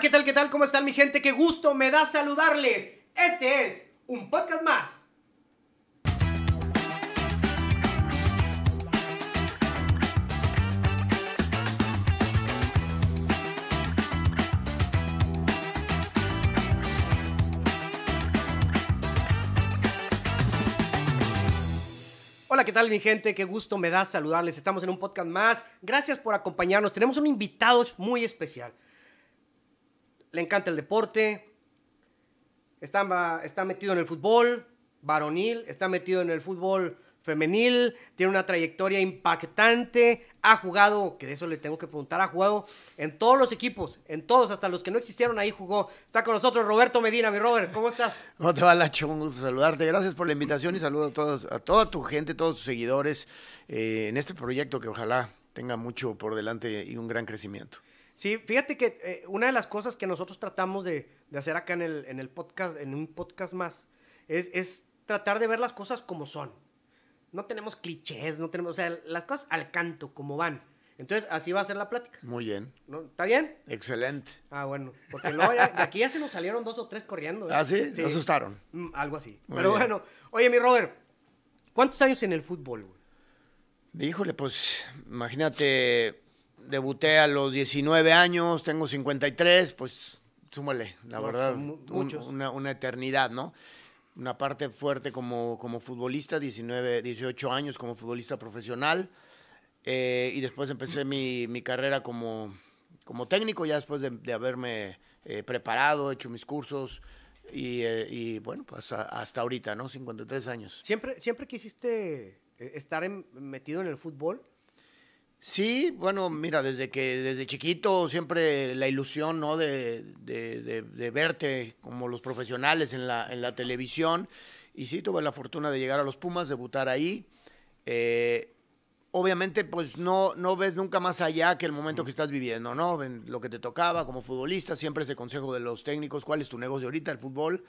¿qué tal? ¿Qué tal? ¿Cómo están mi gente? Qué gusto me da saludarles. Este es un podcast más. Hola, ¿qué tal mi gente? Qué gusto me da saludarles. Estamos en un podcast más. Gracias por acompañarnos. Tenemos un invitado muy especial. Le encanta el deporte. Está, está metido en el fútbol varonil. Está metido en el fútbol femenil. Tiene una trayectoria impactante. Ha jugado, que de eso le tengo que preguntar, ha jugado en todos los equipos. En todos, hasta los que no existieron ahí jugó. Está con nosotros Roberto Medina. Mi Robert, ¿cómo estás? ¿Cómo te va, Lacho? Un gusto saludarte. Gracias por la invitación y saludo a, toda tu gente, todos tus seguidores eh, en este proyecto que ojalá tenga mucho por delante y un gran crecimiento. Sí, fíjate que eh, una de las cosas que nosotros tratamos de, de hacer acá en el, en el, podcast, en un podcast más, es, es, tratar de ver las cosas como son. No tenemos clichés, no tenemos, o sea, las cosas al canto, como van. Entonces, así va a ser la plática. Muy bien. ¿No? ¿Está bien? Excelente. Ah, bueno, porque luego ya, de aquí ya se nos salieron dos o tres corriendo. ¿eh? ¿Ah, sí? Se asustaron. Mm, algo así. Muy Pero bien. bueno, oye, mi Robert, ¿cuántos años en el fútbol, güey? Híjole, pues, imagínate, debuté a los 19 años, tengo 53, pues súmale, la no, verdad, un, una, una, eternidad, ¿no? Una parte fuerte como, como futbolista, 19, 18 años como futbolista profesional, eh, y después empecé mi, mi carrera como, como, técnico, ya después de, de haberme eh, preparado, hecho mis cursos, y, eh, y bueno, pues hasta, hasta, ahorita, ¿no? 53 años. ¿Siempre, siempre quisiste eh, estar en, metido en el fútbol? Sí, bueno, mira, desde que desde chiquito siempre la ilusión, ¿no? De, de, de, de, verte como los profesionales en la, en la televisión. Y sí, tuve la fortuna de llegar a los Pumas, debutar ahí. Eh, obviamente, pues no, no ves nunca más allá que el momento que estás viviendo, ¿no? En lo que te tocaba como futbolista, siempre ese consejo de los técnicos, ¿cuál es tu negocio ahorita? El fútbol.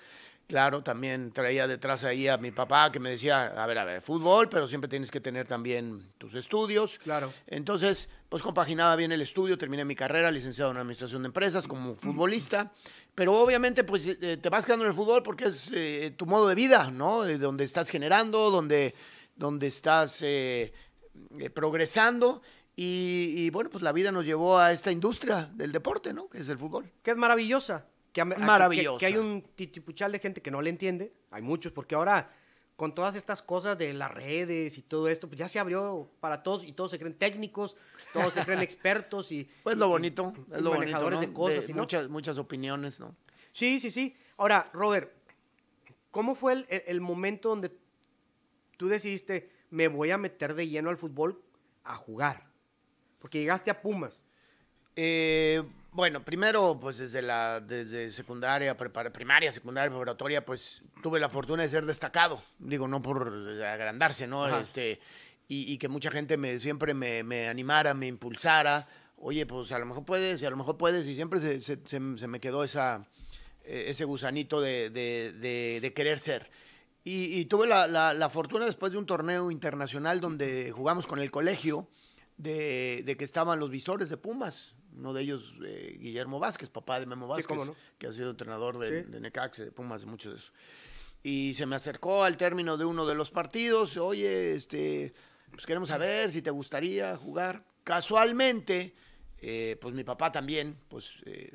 Claro, también traía detrás ahí a mi papá que me decía, a ver, a ver, fútbol, pero siempre tienes que tener también tus estudios. Claro. Entonces, pues compaginaba bien el estudio, terminé mi carrera, licenciado en Administración de Empresas como futbolista, pero obviamente pues eh, te vas quedando en el fútbol porque es eh, tu modo de vida, ¿no? De donde estás generando, donde, donde estás eh, progresando. Y, y bueno, pues la vida nos llevó a esta industria del deporte, ¿no? Que es el fútbol. Que es maravillosa. Que, Maravilloso. Que, que, hay un titipuchal de gente que no le entiende. Hay muchos, porque ahora con todas estas cosas de las redes y todo esto, pues ya se abrió para todos y todos se creen técnicos, todos se creen expertos y... Pues lo bonito, y, es lo manejadores bonito, ¿no? de cosas. De ¿no? muchas, muchas opiniones, ¿no? Sí, sí, sí. Ahora, Robert, ¿cómo fue el, el momento donde tú decidiste, me voy a meter de lleno al fútbol a jugar? Porque llegaste a Pumas. Eh, bueno, primero, pues desde la desde secundaria, primaria, secundaria, preparatoria, pues tuve la fortuna de ser destacado. Digo, no por agrandarse, ¿no? Ajá. Este, y, y, que mucha gente me, siempre me, me, animara, me impulsara. Oye, pues a lo mejor puedes, y a lo mejor puedes, y siempre se, se, se, se me quedó esa, ese gusanito de, de, de, de querer ser. Y, y tuve la, la, la, fortuna después de un torneo internacional donde jugamos con el colegio, de, de que estaban los visores de Pumas, uno de ellos, eh, Guillermo Vázquez, papá de Memo Vázquez, sí, no? que ha sido entrenador de, sí. de de Pumas, de muchos de eso. Y se me acercó al término de uno de los partidos, oye, este, pues queremos saber si te gustaría jugar. Casualmente, eh, pues mi papá también, pues eh,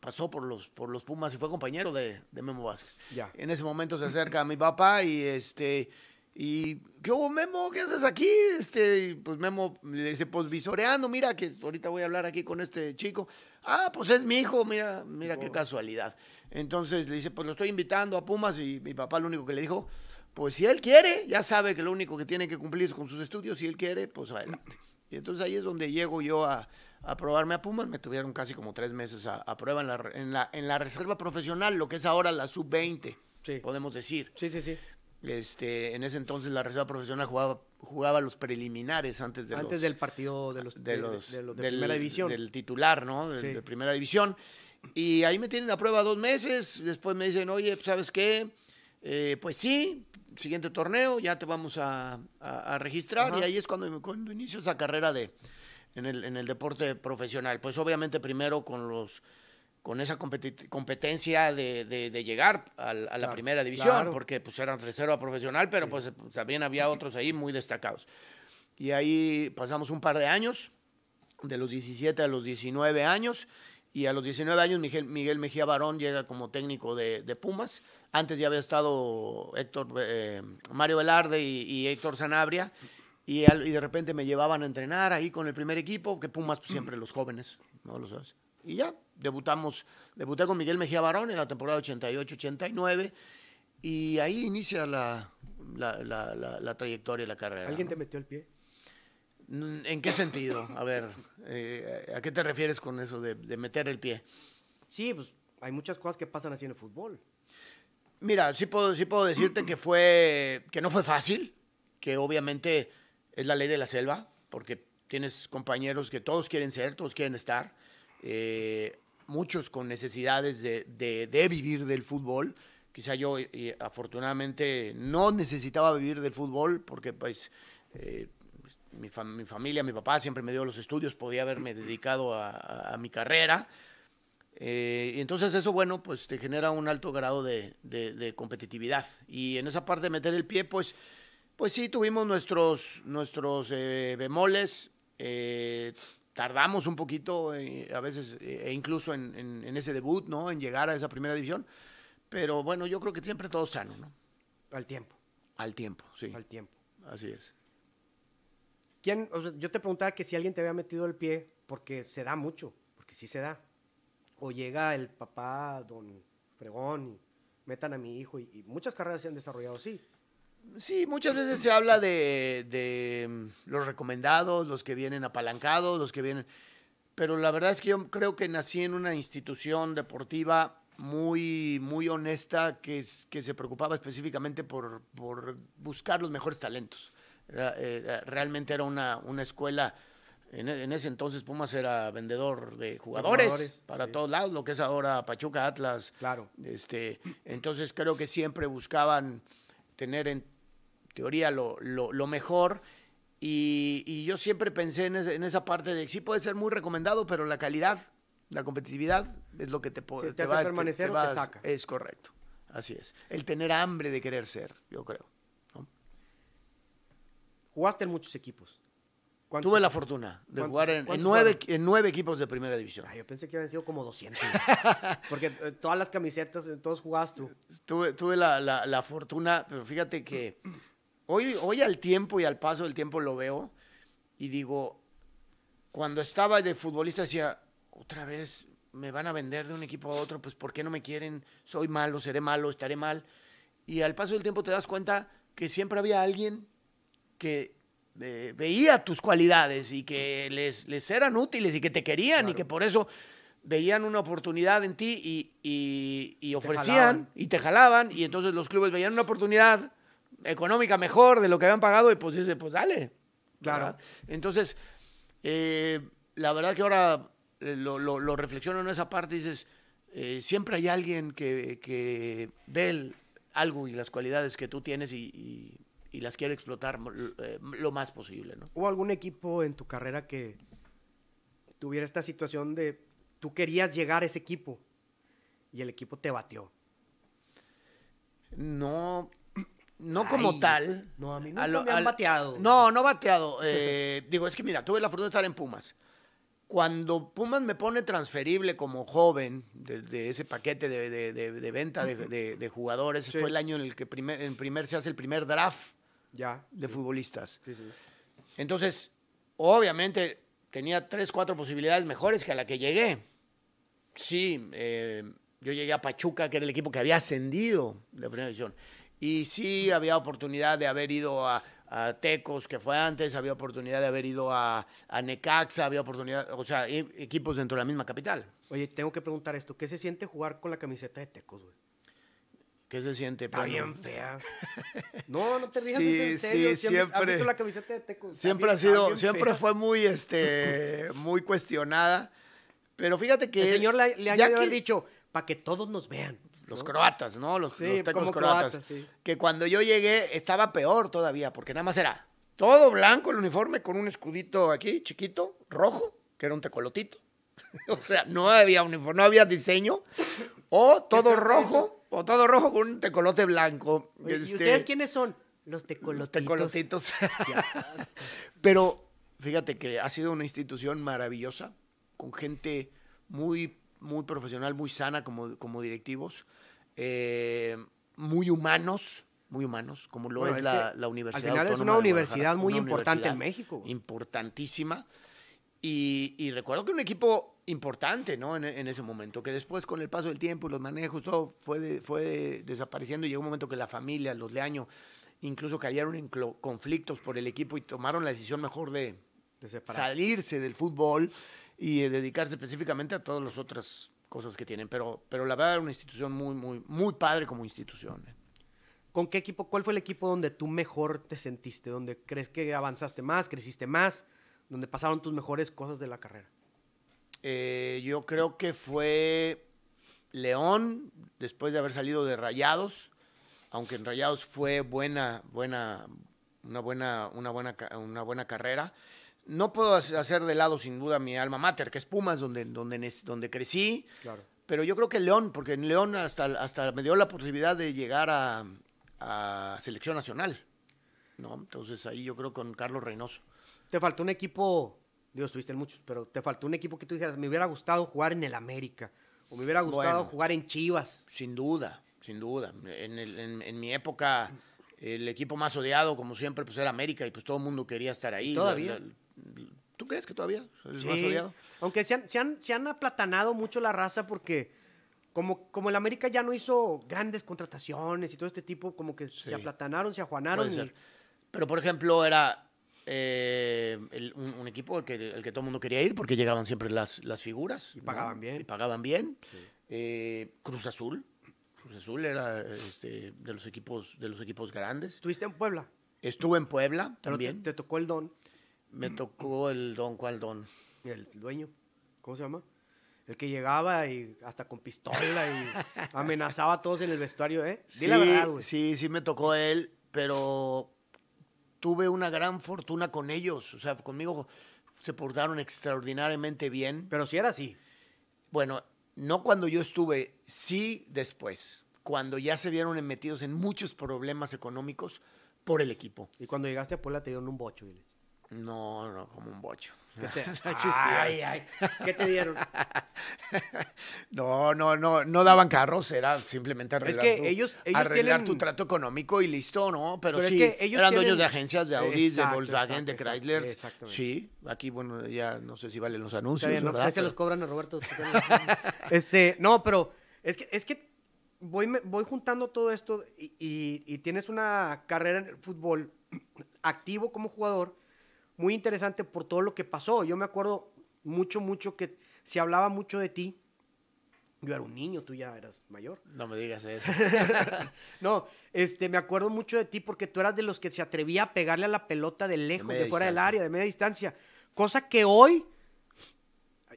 pasó por los, por los Pumas y fue compañero de, de Memo Vázquez. Ya. En ese momento se acerca a mi papá y este... Y, ¿qué hubo, Memo? ¿Qué haces aquí? Este, pues Memo le dice, pues visoreando, mira que ahorita voy a hablar aquí con este chico. Ah, pues es mi hijo, mira, mira oh. qué casualidad. Entonces le dice, pues lo estoy invitando a Pumas y mi papá lo único que le dijo, pues si él quiere, ya sabe que lo único que tiene que cumplir es con sus estudios, si él quiere, pues adelante. Y entonces ahí es donde llego yo a, a probarme a Pumas, me tuvieron casi como tres meses a, a prueba en la, en, la, en la reserva profesional, lo que es ahora la sub-20, sí. podemos decir. Sí, sí, sí. Este, en ese entonces la reserva profesional jugaba, jugaba los preliminares antes de antes los, del partido de los de, de los, de, los de del, primera división. del titular no de, sí. de, primera división. Y ahí me tienen a prueba dos meses después me dicen oye sabes qué eh, pues sí siguiente torneo ya te vamos a, a, a registrar Ajá. y ahí es cuando, cuando inicio esa carrera de en el, en el deporte profesional. Pues obviamente primero con los con esa competencia de, de- de llegar al- a, la Claro, primera división, claro. porque pues eran reserva profesional, pero pues también había otros ahí muy destacados. Y ahí pasamos un par de años, de los 17 a los 19 años, y a los 19 años Miguel, Miguel Mejía Barón llega como técnico de, de Pumas. Antes ya había estado Héctor, eh, Mario Velarde y, y Héctor Sanabria, y, al- y de repente me llevaban a entrenar ahí con el primer equipo, que Pumas pues, siempre los jóvenes, ¿no lo sabes? Y ya, debutamos, debuté con Miguel Mejía Barón en la temporada 88-89, y ahí inicia la, la, la- la- la trayectoria y la carrera. ¿Alguien ¿no? te metió el pie? Mm, ¿En qué sentido? A ver, eh, ¿a qué te refieres con eso de, de meter el pie? Sí, pues hay muchas cosas que pasan así en el fútbol. Mira, sí puedo, sí puedo decirte que fue, que no fue fácil, que obviamente es la ley de la selva, porque tienes compañeros que todos quieren ser, todos quieren estar, eh, muchos con necesidades de, de- de vivir del fútbol. Quizá yo, eh, afortunadamente, no necesitaba vivir del fútbol, porque pues eh, mi, fam- mi familia, mi papá siempre me dio los estudios, podía haberme dedicado a- mi carrera. Eh, entonces eso, bueno, pues te genera un alto grado de, competitividad. Y en esa parte de meter el pie, pues, pues sí, tuvimos nuestros, nuestros eh, bemoles. eh, tardamos un poquito, eh, a veces, eh, e incluso en, en- en ese debut, ¿no? En llegar a esa primera división. Pero bueno, yo creo que siempre todo sano, ¿no? Al tiempo, Al tiempo, sí. al tiempo. Así es. ¿Quién, o sea, yo te preguntaba que si alguien te había metido el pie, porque se da mucho, porque sí se da. O llega el papá, don Fregón, y metan a mi hijo, y, y muchas carreras se han desarrollado así. Sí, muchas veces se habla de, de, mm, los recomendados, los que vienen apalancados, los que vienen... Pero la verdad es que yo creo que nací en una institución deportiva muy, muy honesta que, es- que se preocupaba específicamente por, por buscar los mejores talentos. Era, eh, realmente era una, una escuela... En, en ese entonces Pumas era vendedor de jugadores, jugadores, para sí. todos lados, lo que es ahora Pachuca, Atlas, Claro. este, entonces creo que siempre buscaban tener en teoría lo, lo- lo mejor. Y, y yo siempre pensé en, ese- en esa parte de que sí puede ser muy recomendado, pero la calidad, la competitividad es lo que te, po- Sí, te hace permanecer o te saca. Es correcto, así es. El tener hambre de querer ser, yo creo. ¿no? Jugaste en muchos equipos. ¿Cuántos Tuve la fortuna de ¿Cuántos- jugar en, nueve, en nueve equipos de primera división. Ay, yo pensé que habían sido como 200. porque eh, todas las camisetas, eh, todos jugabas tú. Tuve, tuve la, la- la fortuna, pero fíjate que hoy, hoy al tiempo y al paso del tiempo lo veo y digo, cuando estaba de futbolista decía, otra vez me van a vender de un equipo a otro, pues ¿por qué no me quieren? Soy malo, seré malo, estaré mal. Y al paso del tiempo te das cuenta que siempre había alguien que eh, veía tus cualidades y que les, les eran útiles y que te querían y que por eso veían una oportunidad en ti y, y- y ofrecían y te jalaban y entonces los clubes veían una oportunidad económica mejor de lo que habían pagado y pues dice, pues dale. Claro. ¿verdad? Entonces, eh, la verdad que ahora eh, lo, lo- lo reflexiono en esa parte y dices, eh, siempre hay alguien que, que ve el- algo y las cualidades que tú tienes y, y- y las quiere explotar eh, lo más posible, ¿no? ¿Hubo algún equipo en tu carrera que tuviera esta situación de tú querías llegar a ese equipo y el equipo te batió? No, no como tal. no, a mí A nunca me han bateado. No, no bateado. eh, digo, es que mira, tuve la fortuna de estar en Pumas. Cuando Pumas me pone transferible como joven de, de ese paquete de, de- venta de, jugadores, Sí. fue el año en el que primer, en primer se hace el primer draft Ya. de futbolistas. Sí. Entonces, obviamente, tenía tres, cuatro posibilidades mejores que a la que llegué. Sí, eh, yo llegué a Pachuca, que era el equipo que había ascendido de primera división. Y sí había oportunidad de haber ido a, a Tecos, que fue antes, había oportunidad de haber ido a, a Necaxa, había oportunidad, o sea, e- equipos dentro de la misma capital. Oye, tengo que preguntar esto. ¿Qué se siente jugar con la camiseta de Tecos, güey? ¿Qué se siente? Está bien fea. No, no te rías, Sí, en serio. sí, ¿Sí has- ¿Has siempre- visto la camiseta de Tecos? Siempre bien- ha sido, siempre fea. fue muy, este, muy cuestionada. Pero fíjate que... El señor le, le ha dicho, para que todos nos vean. Los ¿no? croatas, ¿no? Los, Sí, los tecos croatas. croatas, sí. Que cuando yo llegué estaba peor todavía, porque nada más era todo blanco el uniforme con un escudito aquí, chiquito, rojo, que era un tecolotito. o sea, no había uniforme, no había diseño. O todo rojo, o todo rojo con un tecolote blanco. Oye, ¿Y Este, ustedes quiénes son? Los tecolotitos. Los tecolotitos. Pero fíjate que ha sido una institución maravillosa, con gente muy, muy profesional, muy sana como, como directivos, eh, muy humanos, muy humanos, como lo Bueno, es, es la, la Universidad al final es Autónoma una de universidad muy una importante en México. Importantísima. Y, y recuerdo que un equipo importante, ¿no? En, en ese momento, que después con el paso del tiempo y los manejos, todo fue, de- fue desapareciendo. Llegó un momento que la familia, los Leaño, incluso cayeron en conflictos por el equipo y tomaron la decisión mejor de salirse del fútbol y eh, dedicarse específicamente a todas las otras cosas que tienen. Pero, pero la verdad, una institución muy, muy, muy padre como institución. ¿eh? ¿Con qué equipo? ¿Cuál fue el equipo donde tú mejor te sentiste? ¿Donde crees que avanzaste más, creciste más? ¿Donde pasaron tus mejores cosas de la carrera? Eh, yo creo que fue León, después de haber salido de Rayados, aunque en Rayados fue buena, buena, una buena, una buena, una buena carrera. No puedo hac- hacer de lado sin duda mi alma mater, que es Pumas, donde, donde, donde crecí. Claro. Pero yo creo que León, porque en León hasta, hasta me dio la posibilidad de llegar a, a selección nacional. ¿no? Entonces ahí yo creo con Carlos Reynoso. Te faltó un equipo, digo, estuviste en muchos, pero te faltó un equipo que tú dijeras, me hubiera gustado jugar en el América, o me hubiera gustado Bueno. jugar en Chivas. Sin duda, sin duda. En, el- en- en mi época, el equipo más odiado, como siempre, pues era América y pues todo el mundo quería estar ahí. ¿Todavía? La- la- ¿Tú crees que todavía es Sí, más odiado? Aunque se han, se, han, se han aplatanado mucho la raza porque como, como el América ya no hizo grandes contrataciones y todo este tipo, como que Sí. se aplatanaron, se ajuanaron. Y-. Pero, por ejemplo, era eh, el- un, un equipo al que, el que todo el mundo quería ir porque llegaban siempre las, las figuras. Y ¿no? pagaban bien. Y pagaban bien. Eh, Cruz Azul. Cruz Azul era este, de, los equipos, de los equipos grandes. Estuviste en Puebla, Estuve en Puebla pero te, también. te tocó el don, Me tocó el Don ¿cuál Don. el dueño, ¿cómo se llama? El que llegaba y hasta con pistola y amenazaba a todos en el vestuario, ¿eh? Sí, la verdad, güey. sí, sí me tocó él, pero tuve una gran fortuna con ellos. O sea, conmigo se portaron extraordinariamente bien. Pero si era así. Bueno, no cuando yo estuve, sí después, cuando ya se vieron metidos en muchos problemas económicos por el equipo. Y cuando llegaste a Puebla te dieron un bocho. No, no, como un bocho. ¿Qué te, No existía. Ay, ay. ¿Qué te dieron? No, no, no, no daban carros, era simplemente Es arreglar, que tu, ellos- ellos arreglar tienen- tu trato económico y listo, ¿no? Pero, Pero es sí, que ellos eran tienen- dueños de agencias de Audi, de Volkswagen, exacto, de Chrysler. exactamente. Sí, aquí, bueno, ya no sé si valen los anuncios, bien, no, ¿verdad? pues se los Pero- cobran a Roberto. este, no, pero es que, es que voy, me- voy juntando todo esto y, y- y tienes una carrera en el fútbol activo como jugador muy interesante por todo lo que pasó. Yo me acuerdo mucho, mucho que se hablaba mucho de ti. Yo era un niño, tú ya eras mayor. No me digas eso. No, este, me acuerdo mucho de ti porque tú eras de los que se atrevía a pegarle a la pelota de lejos, de, fuera del área, de media distancia. Cosa que hoy,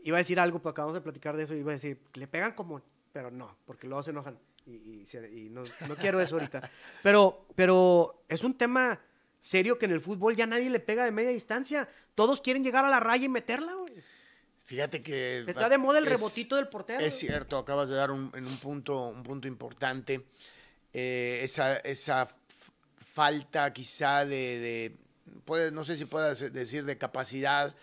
iba a decir algo, pero acabamos de platicar de eso, iba a decir, le pegan como, pero no, porque luego se enojan. Y, y no, no quiero eso ahorita. Pero, pero es un tema serio que en el fútbol ya nadie le pega de media distancia. Todos quieren llegar a la raya y meterla, güey. Fíjate que... Está de moda el es- rebotito del portero. Es cierto, acabas de dar un, en un punto, un punto importante. Eh, esa, esa falta quizá de, de- puede- no sé si puedas decir de capacidad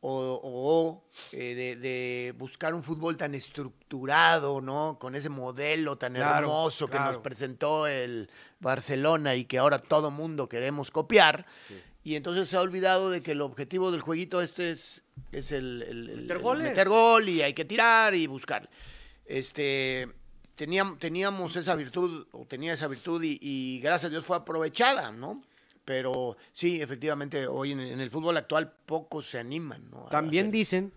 o, o, eh, de, de buscar un fútbol tan estructurado, ¿no? Con ese modelo tan Claro, hermoso que nos presentó el Barcelona y que ahora todo mundo queremos copiar. Y entonces se ha olvidado de que el objetivo del jueguito este es, es el, el- el- Meter el goles. meter gol y hay que tirar y buscar. Este, teníamos, teníamos esa virtud, o tenía esa virtud y, y gracias a Dios fue aprovechada, ¿no? Pero sí, efectivamente, hoy en, en el fútbol actual pocos se animan, ¿no? También hacer- dicen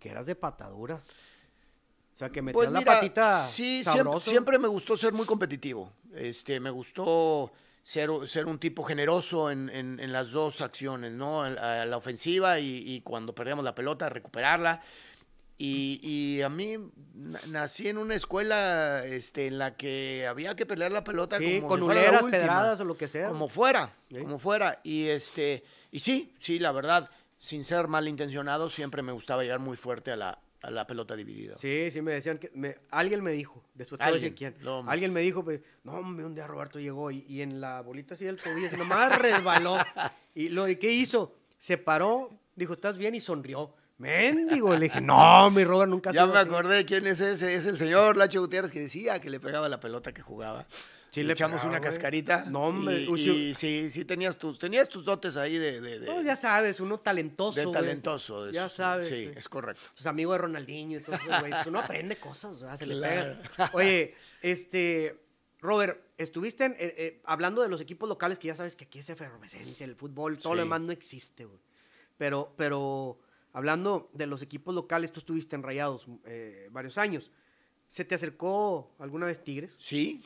que eras de patadura. O sea, que metías Pues la mira, patita sí, siempre, me gustó ser muy competitivo. Este, me gustó ser, ser un tipo generoso en, en- en las dos acciones, ¿no? A la ofensiva y, y cuando perdíamos la pelota, recuperarla. Y, y a mí na- nací en una escuela este, en la que había que pelear la pelota Sí, como con si fuera uleras, pedradas o lo que sea. Como fuera, Sí. como fuera. Y este, y sí, sí, la verdad, sin ser malintencionado, siempre me gustaba llegar muy fuerte a la, a la pelota dividida. Sí, sí, me decían que. me- alguien me dijo, después te decir Alguien, quién. no, alguien me dijo, pues, no, hombre, un día Roberto llegó y, y en la bolita así del tobillo, nomás resbaló. y lo ¿y qué hizo? Se paró, dijo, ¿estás bien? Y sonrió. Mendigo, le dije, no, mi Robert nunca ha Ya me así". acordé quién es ese, es el señor Lacho Gutiérrez que decía que le pegaba la pelota que jugaba. Sí, le echamos pegaba, una güey. cascarita. No, hombre, Y, y sí, sí tenías tus, tenías tus dotes ahí de, de, de- No, ya sabes, uno talentoso. de güey. talentoso. de Ya sabes. Sí, sí. es correcto. Pues amigo de Ronaldinho y todo eso, güey. Uno aprende cosas, ¿verdad? Se le Claro. pega. Oye, este, Robert, estuviste en- eh, eh, hablando de los equipos locales, que ya sabes que aquí es efervescencia, el fútbol, todo lo demás no existe, güey. Pero, pero, hablando de los equipos locales, tú estuviste en Rayados eh, varios años. ¿Se te acercó alguna vez Tigres? Sí.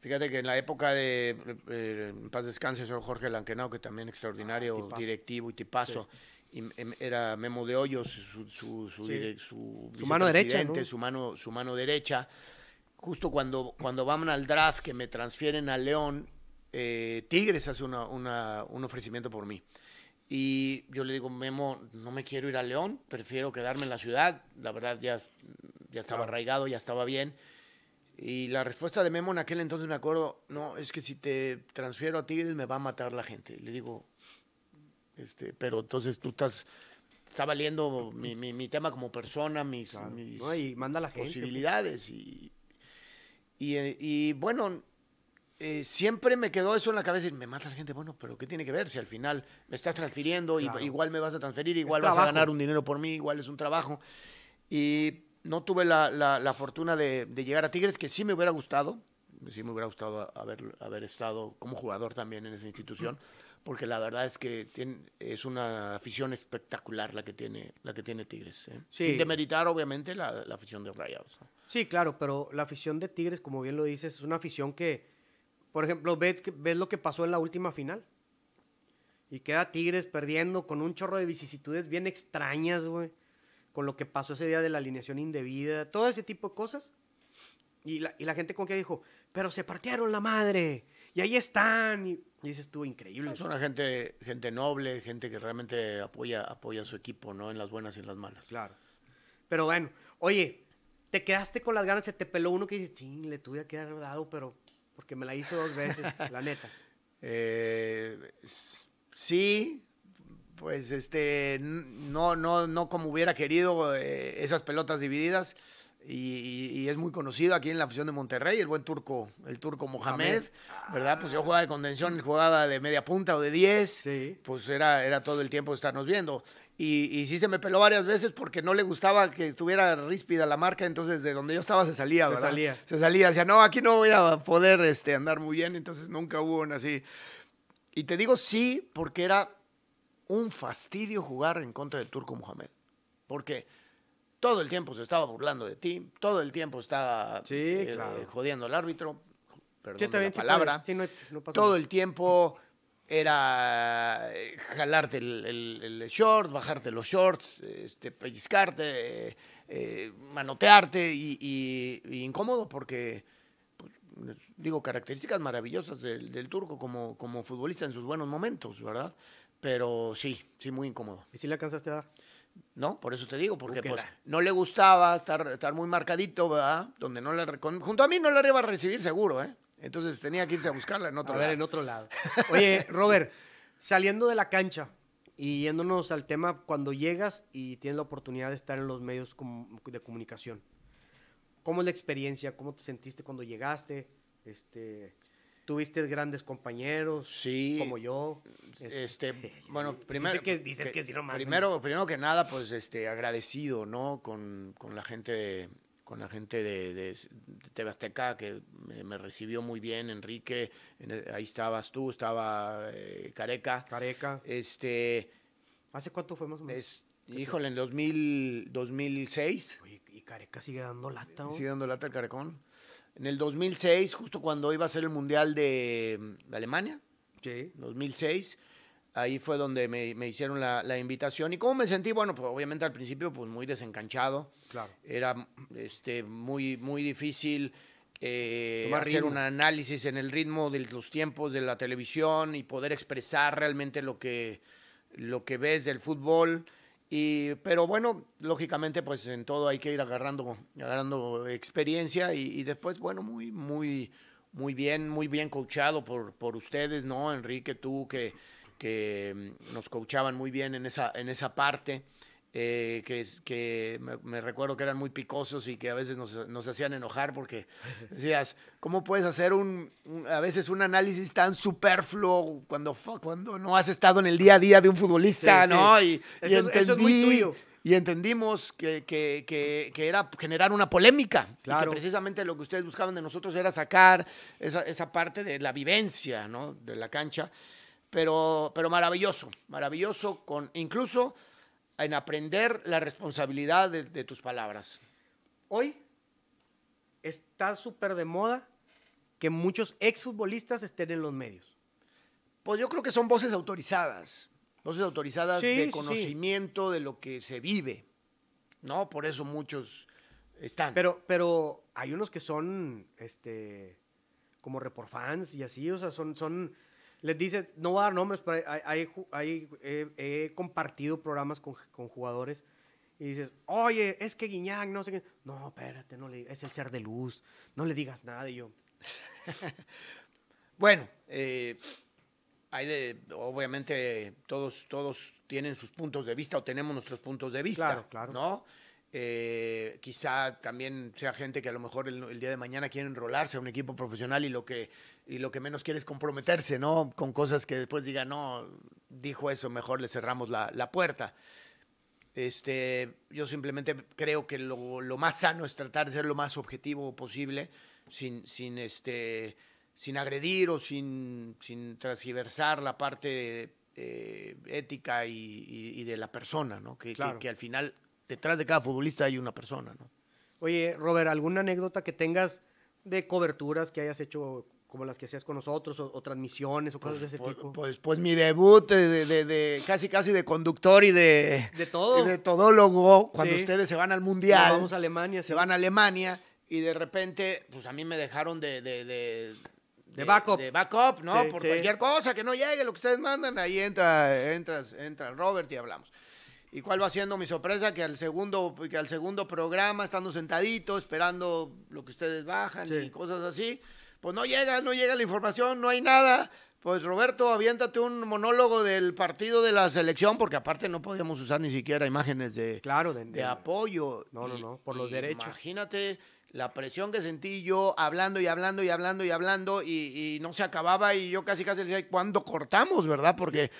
Fíjate que en la época de, eh, en paz descanse, señor Jorge Lanquenao, que también extraordinario Ah, directivo y tipazo, y em- era Memo de Hoyos, su, su, su, Sí. mano derecha, ¿no? su mano, su mano derecha. Justo cuando, cuando van al draft, que me transfieren a León, eh, Tigres hace una- una- un ofrecimiento por mí. Y yo le digo, Memo, no me quiero ir a León, prefiero quedarme en la ciudad. La verdad, ya, ya estaba Claro. arraigado, ya estaba bien. Y la respuesta de Memo en aquel entonces me acuerdo, no, es que si te transfiero a Tigres me va a matar la gente. Y le digo, este, pero entonces tú estás, está valiendo mi, mi- mi tema como persona, mis, Claro. mis No, y manda a la gente. pues. posibilidades. Y, y, eh, y, bueno, eh, siempre me quedó eso en la cabeza y me mata la gente. Bueno, pero ¿qué tiene que ver? Si al final me estás transfiriendo, y- Claro. igual me vas a transferir, igual vas a ganar un dinero por mí, igual es un trabajo. Y no tuve la, la- la fortuna de, de llegar a Tigres, que sí me hubiera gustado. Sí me hubiera gustado haber, haber estado como jugador también en esa institución, porque la verdad es que tiene- es una afición espectacular la que tiene, la que tiene Tigres. ¿eh? Sí. Sin demeritar, obviamente, la, la afición de Rayados. Sí, claro, pero la afición de Tigres, como bien lo dices, es una afición que, por ejemplo, ves, ves lo que pasó en la última final. Y queda Tigres perdiendo con un chorro de vicisitudes bien extrañas, güey. Con lo que pasó ese día de la alineación indebida, todo ese tipo de cosas. Y la, y la gente como que dijo, pero se partieron la madre. Y ahí están. Y, y dices tú, increíble. Son una gente, gente noble, gente que realmente apoya, apoya a su equipo, ¿no? En las buenas y en las malas. Claro. Pero bueno, oye, te quedaste con las ganas, se te peló uno que dices, sí, le tuve que haber dado, pero porque me la hizo dos veces, la neta. Eh, sí, pues este, no, no, no como hubiera querido eh, esas pelotas divididas. Y, y es muy conocido aquí en la afición de Monterrey, el buen turco, el turco Mohamed, ¿verdad? Pues yo jugaba de contención, jugaba de media punta o de 10, Sí. pues era, era todo el tiempo estarnos viendo. Y, y sí se me peló varias veces porque no le gustaba que estuviera ríspida la marca, entonces de donde yo estaba se salía, Se ¿verdad? salía. Se salía, decía, no, aquí no voy a poder este, andar muy bien, entonces nunca hubo una así. Y te digo sí porque era un fastidio jugar en contra del Turco Mohamed. Porque todo el tiempo se estaba burlando de ti, todo el tiempo estaba Sí, eh, claro. jodiendo al árbitro, perdón de la palabra. sí, no no todo el tiempo era eh, jalarte el, el- el short, bajarte los shorts, este, pellizcarte, eh, eh, manotearte y, y- y incómodo porque, pues, digo, características maravillosas del, del turco como, como futbolista en sus buenos momentos, ¿verdad? Pero sí, sí, muy incómodo. ¿Y si le alcanzaste a dar? ¿No? Por eso te digo, porque que pues, no le gustaba estar, estar muy marcadito, ¿verdad? Donde no la, con- junto a mí no la iba a recibir seguro, ¿eh? Entonces tenía que irse a buscarla en otro a ver, lado. en otro lado. Oye, Robert, saliendo de la cancha y yéndonos al tema cuando llegas y tienes la oportunidad de estar en los medios de comunicación. ¿Cómo es la experiencia? ¿Cómo te sentiste cuando llegaste? Este, ¿Tuviste grandes compañeros? Sí. Como yo. Este, bueno, primero. Dice que- dices que sí, no mames. primero, primero que nada, pues este, agradecido, ¿no? Con, con la gente de, con la gente de, de, de TV Azteca que me, me recibió muy bien, Enrique, en el- ahí estabas tú, estaba eh, Careca. Careca. Este, ¿Hace cuánto fue más o menos? es, híjole, en 2000, 2006, Oye, y Careca sigue dando lata. ¿no? sigue dando lata el Carecón. En el 2006, justo cuando iba a ser el Mundial de, de Alemania, Sí. 2006. Ahí fue donde me, me hicieron la, la invitación. ¿Y cómo me sentí? Bueno, pues obviamente al principio pues muy desencanchado. Claro. Era este, muy, muy difícil eh, hacer ritmo. un análisis en el ritmo de los tiempos de la televisión y poder expresar realmente lo que, lo que ves del fútbol. Y, pero bueno, lógicamente, pues en todo hay que ir agarrando, agarrando experiencia y, y después, bueno, muy, muy, muy bien, muy bien coachado por, por ustedes, ¿no? Enrique, tú que, que mm, nos coachaban muy bien en esa, en esa parte. eh, que, que me, recuerdo que eran muy picosos y que a veces nos, nos hacían enojar porque decías, ¿cómo puedes hacer un, un- a veces un análisis tan superfluo cuando, cuando no has estado en el día a día de un futbolista, Sí, sí. ¿no? Y, y Eso- eso es muy entendí- tuyo. y entendimos que, que- que- que era generar una polémica. Y Claro. que precisamente lo que ustedes buscaban de nosotros era sacar esa, esa parte de la vivencia ¿no? de la cancha. Pero, pero maravilloso, maravilloso, con, incluso en aprender la responsabilidad de, de tus palabras. Hoy está súper de moda que muchos exfutbolistas estén en los medios. Pues yo creo que son voces autorizadas, voces autorizadas Sí, de sí. conocimiento de lo que se vive, ¿no? Por eso muchos están. Pero, pero hay unos que son, este, como reporfans y así, o sea, son, son, les dice, no voy a dar nombres, pero hay, hay- he, he compartido programas con, con jugadores y dices, oye, es que Guiñac, no sé qué. No, espérate, no le, es el ser de luz, no le digas nada. Y yo, Bueno, eh, hay de, obviamente todos, todos tienen sus puntos de vista o tenemos nuestros puntos de vista, Claro, claro. ¿no? Eh, quizá también sea gente que a lo mejor el, el día de mañana quiere enrolarse a un equipo profesional y lo que y lo que menos quiere es comprometerse, ¿no? Con cosas que después diga, no, dijo eso, mejor le cerramos la, la puerta. Este, yo simplemente creo que lo, lo más sano es tratar de ser lo más objetivo posible, sin, sin, este, sin agredir o sin, sin transgiversar la parte eh, ética y, y- y de la persona, ¿no? Que, que- Claro. que al final detrás de cada futbolista hay una persona, ¿no? oye, Robert, ¿alguna anécdota que tengas de coberturas que hayas hecho como las que hacías con nosotros o, o transmisiones o cosas de ese Pues, tipo? pues, pues mi debut de, de- casi casi de conductor y de, De todo. y de todólogo cuando Sí. ustedes se van al Nos mundial. Vamos a Alemania. se van a Alemania y de repente, pues a mí me dejaron de... De, de, De backup. De backup, ¿no? Sí, Por cualquier cosa que no llegue, lo que ustedes mandan, ahí entra, entras, entra Robert y hablamos. ¿Y cuál va siendo mi sorpresa? Que al segundo, que al segundo programa, estando sentadito, esperando lo que ustedes bajan y cosas así, pues no llega, no llega la información, no hay nada. Pues Roberto, aviéntate un monólogo del partido de la selección, porque aparte no podíamos usar ni siquiera imágenes de, Claro, de, de de- apoyo. No, no, no, por los y derechos. Imagínate la presión que sentí yo hablando y hablando y hablando y hablando y, y no se acababa y yo casi casi decía, ¿cuándo cortamos, verdad? Porque,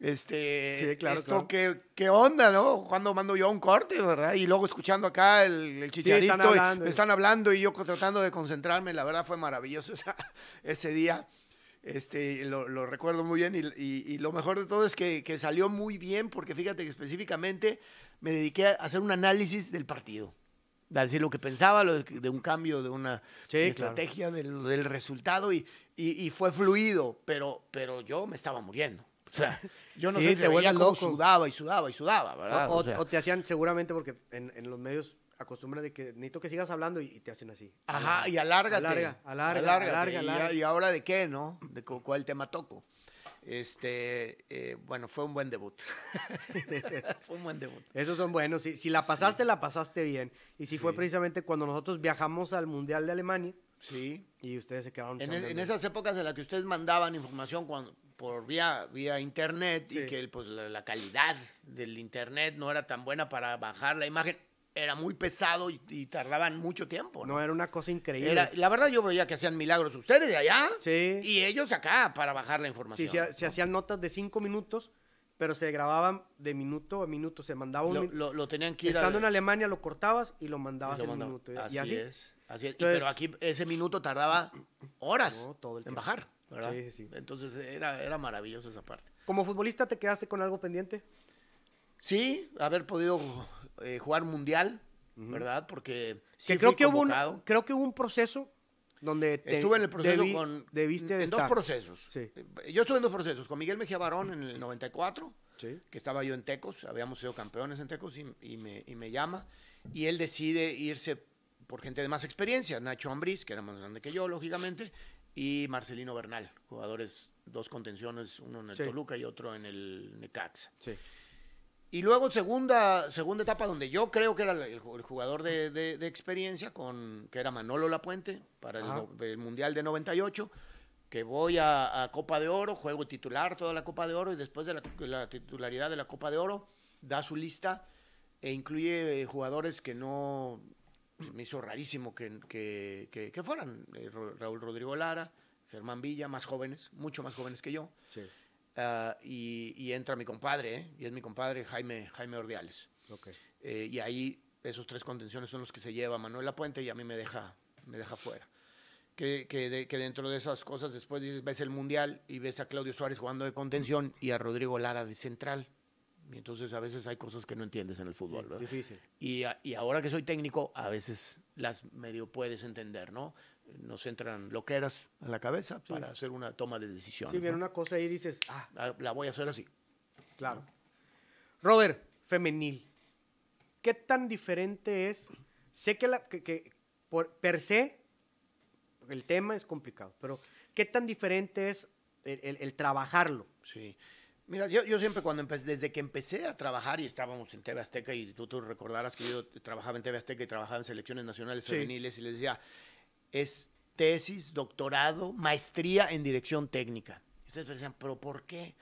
este, Sí, claro, esto, claro. ¿qué, qué onda, no? ¿Cuándo mando yo un corte, verdad? Y luego escuchando acá el, el chicharito, están y hablando. me están hablando y yo tratando de concentrarme, la verdad fue maravilloso esa- ese día. Este, lo, lo recuerdo muy bien y, y- y lo mejor de todo es que, que salió muy bien porque fíjate que específicamente me dediqué a hacer un análisis del partido. De decir lo que pensaba, lo de, de un cambio, de una Sí, de claro. estrategia, del, del resultado y, y- y fue fluido, pero, pero yo me estaba muriendo. O sea, yo no Sí, sé te si se veía loco. sudaba y sudaba y sudaba, ¿verdad? O, O sea, o te hacían seguramente porque en, en los medios acostumbran de que necesito que sigas hablando y, y te hacen así. Ajá, y alárgate. Alarga, alarga, alárgate, alarga, y ya- alarga. Y, ahora de qué, ¿no? De cu- cuál tema toco. Este, eh, bueno, fue un buen debut. fue un buen debut. Esos son buenos. Si, si la pasaste, la pasaste bien. Y si fue precisamente cuando nosotros viajamos al Mundial de Alemania Sí. y ustedes se quedaron En, es- en esas épocas en las que ustedes mandaban información cuando, por vía, vía internet Sí. y que pues, la, la calidad del internet no era tan buena para bajar la imagen, era muy pesado y, y tardaban mucho tiempo. ¿no? No, era una cosa increíble. Era- la verdad yo veía que hacían milagros ustedes de allá Sí. y ellos acá para bajar la Sí, información. se, se hacían notas de cinco minutos, pero se grababan de minuto a minuto. Se mandaba un... lo, lo- lo tenían que ir a- Estando en Alemania lo cortabas y lo mandabas lo en minuto. Y- Así, y así. es. Así es. Y Entonces- pero aquí ese minuto tardaba horas No, todo el en bajar, ¿verdad? Sí, sí, sí. Entonces era, era maravilloso esa parte. Como futbolista, ¿te quedaste con algo pendiente? Sí, haber podido eh, jugar mundial, ¿verdad? Porque sí que creo que, hubo un, creo que hubo un proceso donde te- Estuve en el proceso debi- con... debiste de en dos estar. procesos. Sí. Yo estuve en dos procesos. Con Miguel Mejía Barón en el 94, Sí. que estaba yo en Tecos, habíamos sido campeones en Tecos y, y me, y me llama. Y él decide irse por gente de más experiencia. Nacho Ambriz, que era más grande que yo, lógicamente, y Marcelino Bernal, jugadores, dos contenciones, uno en el Sí. Toluca y otro en el Necaxa. Sí. Y luego segunda, segunda etapa donde yo creo que era el, el jugador de, de- de experiencia, con, que era Manolo Lapuente, para el, Mundial de 98, que voy a, a Copa de Oro, juego titular toda la Copa de Oro y después de la, la titularidad de la Copa de Oro, da su lista e incluye eh, jugadores que no... Me hizo rarísimo que, que, que- que fueran eh, Raúl Rodrigo Lara, Germán Villa, más jóvenes, mucho más jóvenes que yo. Sí. Ah, y, y entra mi compadre, ¿eh? y es mi compadre Jaime, Jaime Ordiales. Eh, y ahí esos tres contenciones son los que se lleva Manuel Lapuente y a mí me deja, me deja fuera. Que, que, de- que dentro de esas cosas después dices, ves el Mundial y ves a Claudio Suárez jugando de contención y a Rodrigo Lara de central. Y entonces a veces hay cosas que no entiendes en el fútbol. ¿verdad? Difícil. Y, a- y ahora que soy técnico, a veces las medio puedes entender, ¿no? Nos entran loqueras a la cabeza para hacer una toma de decisión. Sí, viene una cosa ahí y dices, ah, La, la voy a hacer así. claro. Robert, femenil. ¿Qué tan diferente es? Sé que, la, que, que por per se el tema es complicado, pero ¿qué tan diferente es el, el- el trabajarlo? Sí. Mira, yo, yo siempre cuando empecé, desde que empecé a trabajar y estábamos en TV Azteca y tú, tú recordarás que yo trabajaba en TV Azteca y trabajaba en selecciones nacionales Sí. femeniles y les decía, es tesis, doctorado, maestría en dirección técnica. Y ustedes decían, pero ¿por qué?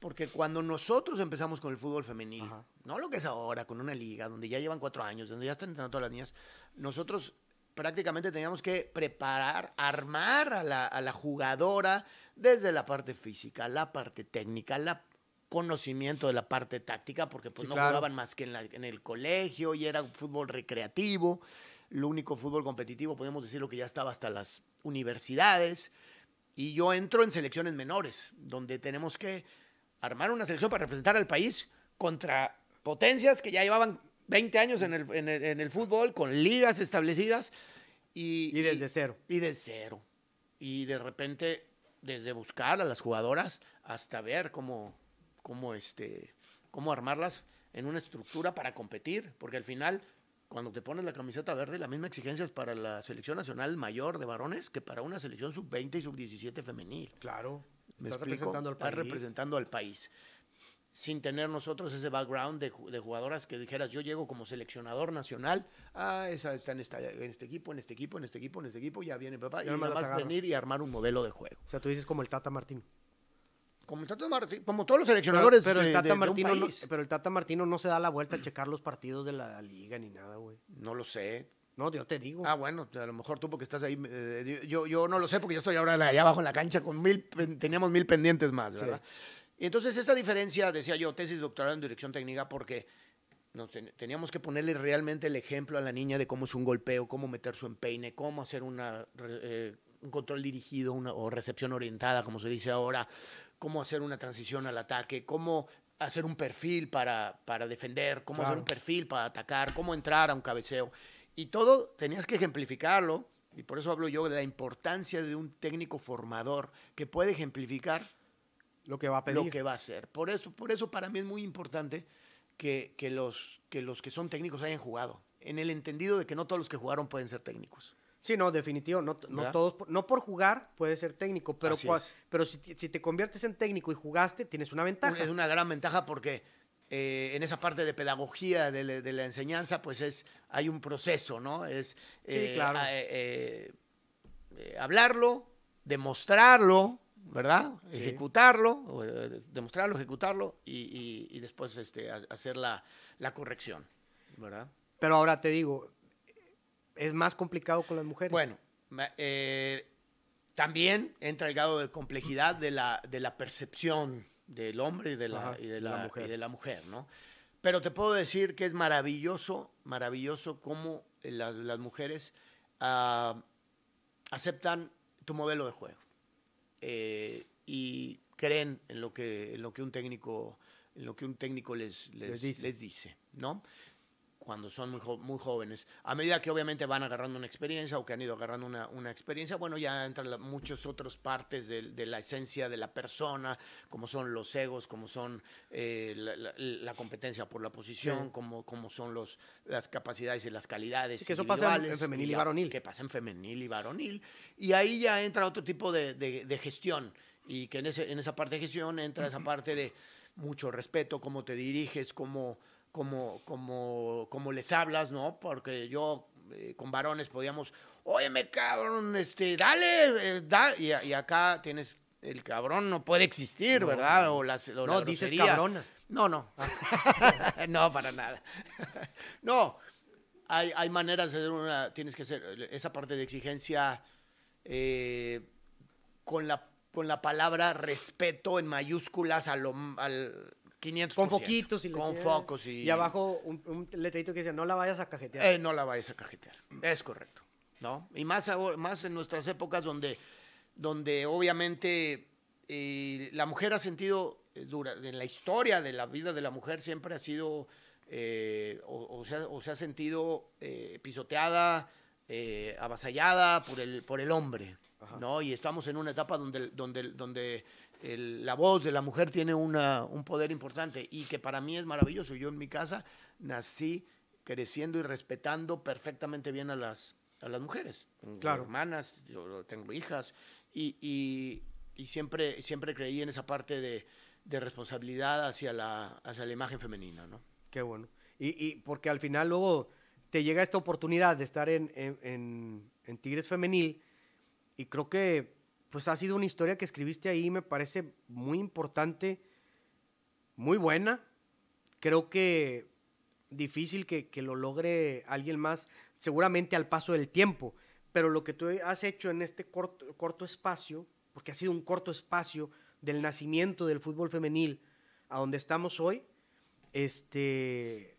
Porque cuando nosotros empezamos con el fútbol femenil, Ajá. no lo que es ahora, con una liga donde ya llevan cuatro años, donde ya están entrenando todas las niñas, nosotros prácticamente teníamos que preparar, armar a la, a la jugadora desde la parte física, la parte técnica, la conocimiento de la parte táctica, porque pues Sí, no claro. jugaban más que en, la- en el colegio y era un fútbol recreativo, lo único fútbol competitivo, podemos decirlo que ya estaba hasta las universidades, y yo entro en selecciones menores, donde tenemos que armar una selección para representar al país contra potencias que ya llevaban 20 años en el, en el- en el fútbol, con ligas establecidas. Y, Y desde cero. Y de cero. Y de repente, desde buscar a las jugadoras hasta ver cómo, cómo, este, cómo armarlas en una estructura para competir, porque al final, cuando te pones la camiseta verde, la misma exigencia es para la selección nacional mayor de varones que para una selección sub-20 y sub-17 femenil. Claro. ¿Me Estás explico? representando al Estás país. representando al país. Sin tener nosotros ese background de, de jugadoras que dijeras, yo llego como seleccionador nacional, ah, esa está en, esta- en este equipo, en este equipo, en este equipo, en este equipo, ya viene papá, y nomás nada más venir y armar un modelo de juego. O sea, tú dices como el Tata Martino. Como, el Tata Martino- como todos los Pero, seleccionadores pero de, el Tata de- de un Martino no, pero el Tata Martino no se da la vuelta a checar los partidos de la liga ni nada, güey. No lo sé. No, yo te digo. Ah, bueno, a lo mejor tú porque estás ahí, eh, yo, yo no lo sé porque yo estoy ahora allá abajo en la cancha con mil, teníamos mil pendientes más. ¿verdad? Y entonces esa diferencia, decía yo, tesis doctorado en dirección técnica porque nos ten- teníamos que ponerle realmente el ejemplo a la niña de cómo es un golpeo, cómo meter su empeine, cómo hacer una, eh, un control dirigido una, o recepción orientada, como se dice ahora, cómo hacer una transición al ataque, cómo hacer un perfil para, para defender, cómo hacer un perfil para atacar, cómo entrar a un cabeceo. Y todo tenías que ejemplificarlo, y por eso hablo yo de la importancia de un técnico formador que puede ejemplificar lo que va a pedir. lo que va a hacer. Por eso, por eso para mí es muy importante que, que los, que los que son técnicos hayan jugado, en el entendido de que no todos los que jugaron pueden ser técnicos. Sí, no, definitivo. No, no todos, por- no por jugar puedes ser técnico, pero, pero si, te- si te conviertes en técnico y jugaste, tienes una ventaja. Es una gran ventaja porque eh, en esa parte de pedagogía de, la- de la enseñanza, pues es hay un proceso, ¿no? Es eh, claro. eh, hablarlo, demostrarlo, ¿verdad? Sí. Ejecutarlo, eh, demostrarlo, ejecutarlo y, y- y después este, ha- hacer la, la corrección, ¿verdad? Pero ahora te digo, es más complicado con las mujeres. Bueno, eh, también entra el grado de complejidad de la, de la percepción del hombre y de la, Ajá, y de la mujer. y de la mujer, ¿no? Pero te puedo decir que es maravilloso, maravilloso cómo eh, las, mujeres ah, aceptan tu modelo de juego eh, y creen en lo que, en lo que un técnico, en lo que un técnico les, les, Les dice. les dice, ¿no? Cuando son muy, jo- muy jóvenes. A medida que obviamente van agarrando una experiencia o que han ido agarrando una, una experiencia, bueno, ya entran muchas otras partes de, de la esencia de la persona, como son los egos, como son eh, la, la- la competencia por la posición, Sí. como, como son los, las capacidades y las calidades. Sí, que eso pasa en- femenil y la- varonil. Que pasa en femenil y varonil. Y ahí ya entra otro tipo de, de- de gestión. Y que en, ese, en esa parte de gestión entra esa parte de, mucho respeto, cómo te diriges, cómo, cómo, cómo, cómo les hablas, ¿no? Porque yo eh, con varones podíamos, óyeme cabrón, este, dale, eh, da, y, y acá tienes el cabrón no puede existir, No, ¿verdad? no. O las, o No, la dices cabrona. No, no. no, para nada. no, hay, hay maneras de hacer una. Tienes que hacer esa parte de exigencia eh, con, la, con la palabra respeto en mayúsculas a lo, al 500%. Con foquitos y Con focos y. Y abajo un, un letrerito que dice, no la vayas a cajetear. Eh, no la vayas a cajetear. Es correcto. ¿no? Y más, ahora- más en nuestras épocas donde, donde obviamente eh, la mujer ha sentido, eh, dura, en la historia de la vida de la mujer siempre ha sido, eh, o, o se ha, o se ha sentido eh, pisoteada, eh, avasallada por el, por el hombre. Ajá. ¿no? Y estamos en una etapa donde, donde, donde el- la voz de la mujer tiene una, un poder importante y que para mí es maravilloso. Yo en mi casa nací creciendo y respetando perfectamente bien a las, a las mujeres. Tengo Claro. hermanas, yo tengo hijas y, y- y siempre, siempre creí en esa parte de, de responsabilidad hacia la, hacia la imagen femenina. ¿no? Qué bueno. Y, y porque al final luego te llega esta oportunidad de estar en, en- en- en Tigres Femenil y creo que pues ha sido una historia que escribiste ahí, me parece muy importante, muy buena. Creo que difícil que, que lo logre alguien más, seguramente al paso del tiempo, pero lo que tú has hecho en este corto, espacio, porque ha sido un corto espacio del nacimiento del fútbol femenil a donde estamos hoy, este,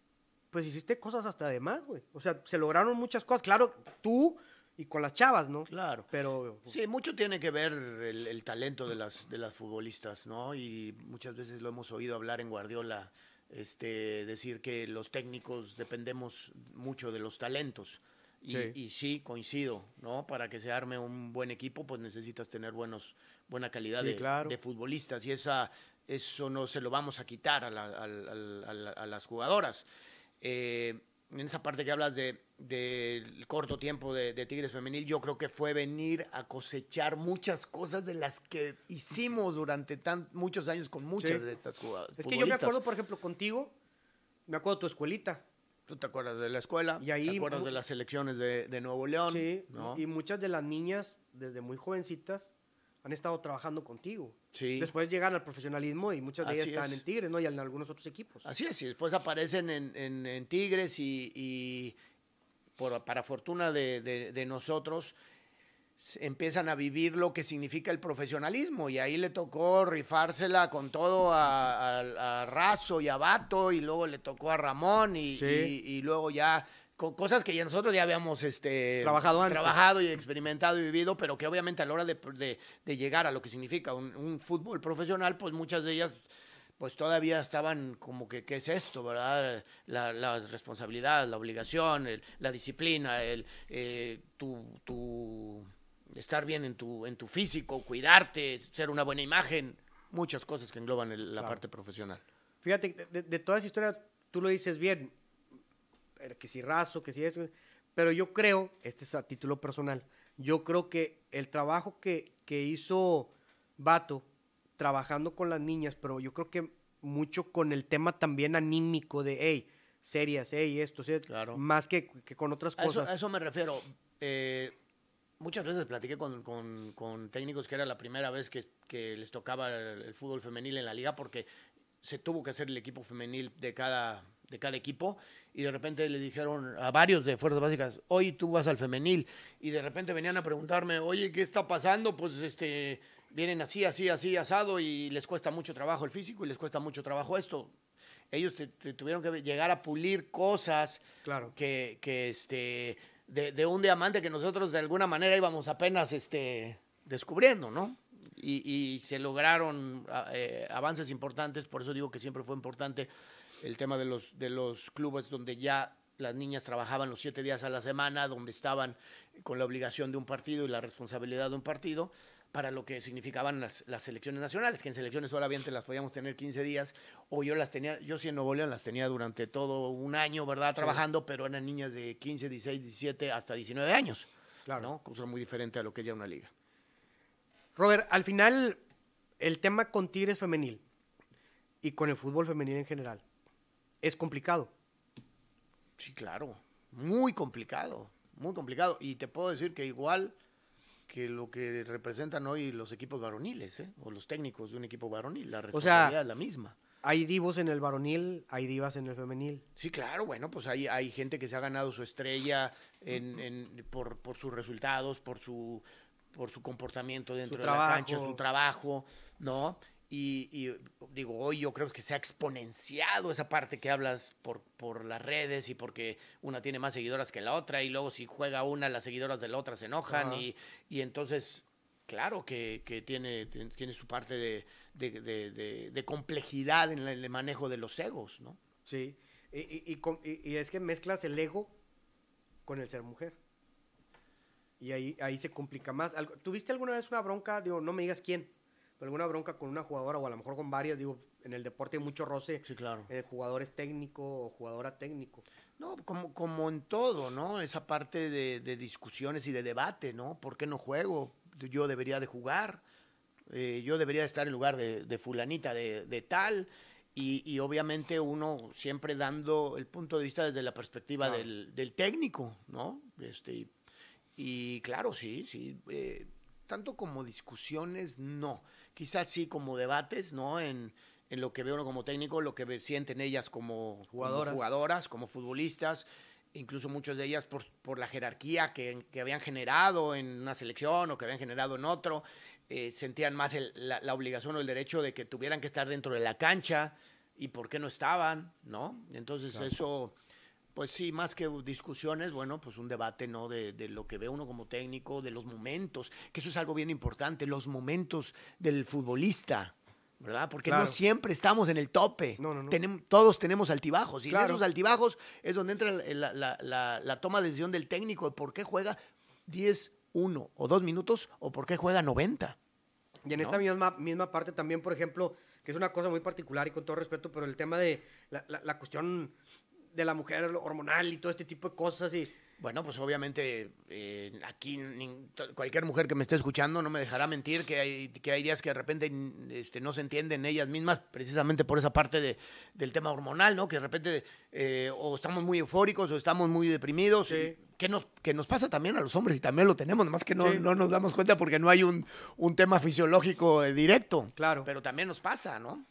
pues hiciste cosas hasta de más, güey. O sea, se lograron muchas cosas, claro, tú y con las chavas, ¿no? Claro. Pero Sí, mucho tiene que ver el, el talento de las, de las futbolistas, ¿no? Y muchas veces lo hemos oído hablar en Guardiola, este, decir que los técnicos dependemos mucho de los talentos. Y Sí. y sí, coincido, ¿no? Para que se arme un buen equipo, pues necesitas tener buenos, buena calidad Sí, de, claro. de futbolistas. Y esa, eso no se lo vamos a quitar a, la- a a las jugadoras. Eh, en esa parte que hablas de del corto tiempo de, de Tigres Femenil, yo creo que fue venir a cosechar muchas cosas de las que hicimos durante tan, muchos años con muchas Sí. de estas jugadoras. es que yo me acuerdo, por ejemplo, contigo, me acuerdo de tu escuelita. Tú te acuerdas de la escuela, Y ahí te acuerdas de las selecciones de, de Nuevo León, Sí, ¿no? y muchas de las niñas, desde muy jovencitas, han estado trabajando contigo. Sí. Después llegan al profesionalismo y muchas de ellas Así están es. en Tigres, ¿no? Y en algunos otros equipos. Así es, y después aparecen en, en- en Tigres y, y por- para fortuna de, de- de nosotros empiezan a vivir lo que significa el profesionalismo y ahí le tocó rifársela con todo a, a- a Razo y a Bato y luego le tocó a Ramón y, Sí. y- y luego ya con cosas que ya nosotros ya habíamos este, Trabajado antes. trabajado y experimentado y vivido, pero que obviamente a la hora de, de- de llegar a lo que significa un, un fútbol profesional, pues muchas de ellas pues todavía estaban como que, ¿qué es esto, verdad? La, la responsabilidad, la obligación, el- la disciplina, el, eh, tu, tu estar bien en tu, en tu físico, cuidarte, ser una buena imagen, muchas cosas que engloban el- la Claro. parte profesional. Fíjate, de, de- toda esa historia, tú lo dices bien, que si raso, que si eso, pero yo creo, este es a título personal, yo creo que el trabajo que, que hizo Vato trabajando con las niñas, pero yo creo que mucho con el tema también anímico de, hey, serias, hey, esto, ¿sí? Claro. más que, que con otras A eso, cosas. a eso me refiero. Eh, muchas veces platiqué con, con- con técnicos que era la primera vez que, que les tocaba el, el fútbol femenil en la liga porque se tuvo que hacer el equipo femenil de cada, de cada equipo y de repente le dijeron a varios de Fuerzas Básicas, hoy tú vas al femenil y de repente venían a preguntarme, oye, ¿qué está pasando? Pues este, vienen así, así, así, asado y les cuesta mucho trabajo el físico y les cuesta mucho trabajo esto. Ellos te- te tuvieron que llegar a pulir cosas Claro. que, que, este, de, de un diamante que nosotros de alguna manera íbamos apenas este, descubriendo, ¿no? Y, y se lograron a- eh, avances importantes, por eso digo que siempre fue importante el tema de los, de los clubes donde ya las niñas trabajaban los siete días a la semana, donde estaban con la obligación de un partido y la responsabilidad de un partido, para lo que significaban las, las selecciones nacionales, que en selecciones solamente las podíamos tener 15 días, o yo las tenía, yo sí en Nuevo León las tenía durante todo un año, ¿verdad? Trabajando, pero eran niñas de 15, 16, 17, hasta 19 años, Claro. ¿no? Cosa muy diferente a lo que es ya una liga. Robert, al final, el tema con Tigres Femenil, y con el fútbol femenino en general, ¿es complicado? Sí, claro. Muy complicado. Muy complicado. Y te puedo decir que igual que lo que representan hoy los equipos varoniles, ¿eh? o los técnicos de un equipo varonil. La responsabilidad es la misma. Hay divos en el varonil, hay divas en el femenil. Sí, claro, bueno, pues hay, hay gente que se ha ganado su estrella en, por, por, sus resultados, por su, por su comportamiento dentro de la cancha, su trabajo, ¿no? Y, digo, hoy yo creo que se ha exponenciado esa parte que hablas por, por las redes y porque una tiene más seguidoras que la otra y luego si juega una, las seguidoras de la otra se enojan y, y, entonces, claro que, que tiene, tiene su parte de, de, de, complejidad en el manejo de los egos, ¿no? Sí, y, y, es que mezclas el ego con el ser mujer. Y ahí, ahí se complica más. ¿Tuviste alguna vez una bronca? Digo, no me digas quién alguna bronca con una jugadora o a lo mejor con varias, digo, en el deporte hay mucho roce. Sí, claro. Eh, jugadores técnico o jugadora técnico. No, como, como en todo, ¿no? Esa parte de, discusiones y de debate, ¿no? ¿Por qué no juego? Yo debería de jugar, eh, yo debería estar en lugar de, fulanita de, tal. Y, obviamente uno siempre dando el punto de vista desde la perspectiva del, técnico, ¿no? Este, y, claro, sí, sí. Eh, tanto como discusiones, no quizás sí como debates, ¿no? En, en lo que ve uno como técnico, lo que sienten ellas como jugadoras, como, jugadoras, como futbolistas, incluso muchas de ellas por, por la jerarquía que, que, habían generado en una selección o que habían generado en otro, eh, sentían más la, la, obligación o el derecho de que tuvieran que estar dentro de la cancha y por qué no estaban, ¿no? Entonces eso pues sí, más que discusiones, bueno, pues un debate, ¿no? De, lo que ve uno como técnico, de los momentos, que eso es algo bien importante, los momentos del futbolista, ¿verdad? Porque no siempre estamos en el tope. No, no, no. Tenemos, todos tenemos altibajos. Y en esos altibajos es donde entra la, toma de decisión del técnico de por qué juega 10, 1 o 2 minutos o por qué juega 90. Y en esta misma, misma parte también, por ejemplo, que es una cosa muy particular y con todo respeto, pero el tema de la cuestión de la mujer hormonal y todo este tipo de cosas y... Bueno, pues obviamente eh, aquí cualquier mujer que me esté escuchando no me dejará mentir que hay, que hay días que de repente este, no se entienden ellas mismas precisamente por esa parte de, del tema hormonal, ¿no? Que de repente eh, o estamos muy eufóricos o estamos muy deprimidos. Que nos, que nos pasa también a los hombres y también lo tenemos, más que no, no nos damos cuenta porque no hay un, un tema fisiológico eh, directo. Claro. Pero también nos pasa, ¿no?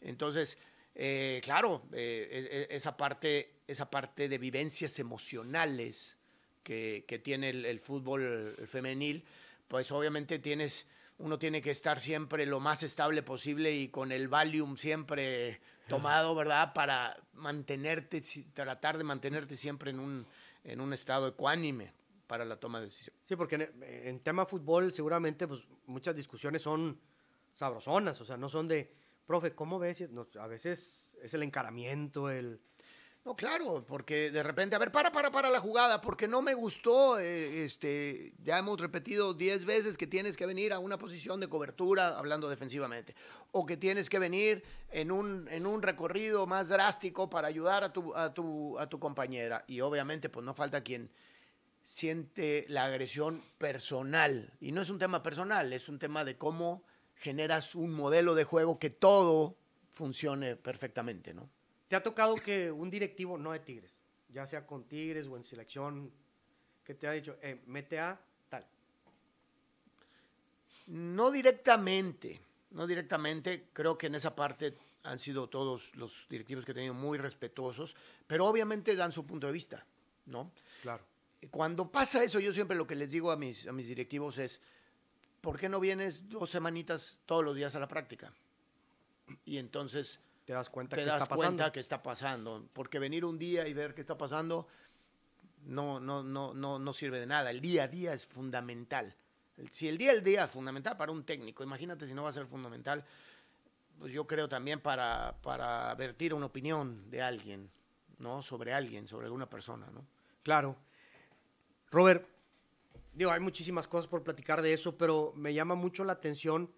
Entonces, eh, claro, eh, e, e, esa, parte, esa parte de vivencias emocionales que, tiene el, fútbol femenil, pues obviamente tienes, uno tiene que estar siempre lo más estable posible y con el Valium siempre tomado, ¿verdad? Para mantenerte, tratar de mantenerte siempre en un, en un estado ecuánime para la toma de decisión. Sí, porque en, en tema fútbol seguramente pues muchas discusiones son sabrosonas, o sea, no son de profe, ¿cómo ves? a veces es el encaramiento, el... No, claro, porque de repente, a ver, para, para, para la jugada, porque no me gustó, eh, este, ya hemos repetido diez veces que tienes que venir a una posición de cobertura, hablando defensivamente, o que tienes que venir en un, en un recorrido más drástico para ayudar a tu, a, tu, a tu compañera. Y obviamente, pues no falta quien siente la agresión personal. Y no es un tema personal, es un tema de cómo generas un modelo de juego que todo funcione perfectamente, ¿no? ¿Te ha tocado que un directivo, no de Tigres, ya sea con Tigres o en selección, que te ha dicho, eh, mete a tal? No directamente, no directamente, creo que en esa parte han sido todos los directivos que he tenido muy respetuosos, pero obviamente dan su punto de vista, ¿no? Claro. Cuando pasa eso, yo siempre lo que les digo a mis, a mis directivos es, ¿por qué no vienes dos semanitas todos los días a la práctica? Y entonces te das cuenta, te que, das está cuenta que está pasando. Porque venir un día y ver qué está pasando no, no, no, no, no sirve de nada. El día a día es fundamental. Si el día a día es fundamental para un técnico, imagínate si no va a ser fundamental, pues yo creo también para, para vertir una opinión de alguien, ¿no? Sobre alguien, sobre alguna persona, ¿no? Claro. Robert, digo, hay muchísimas cosas por platicar de eso, pero me llama mucho la atención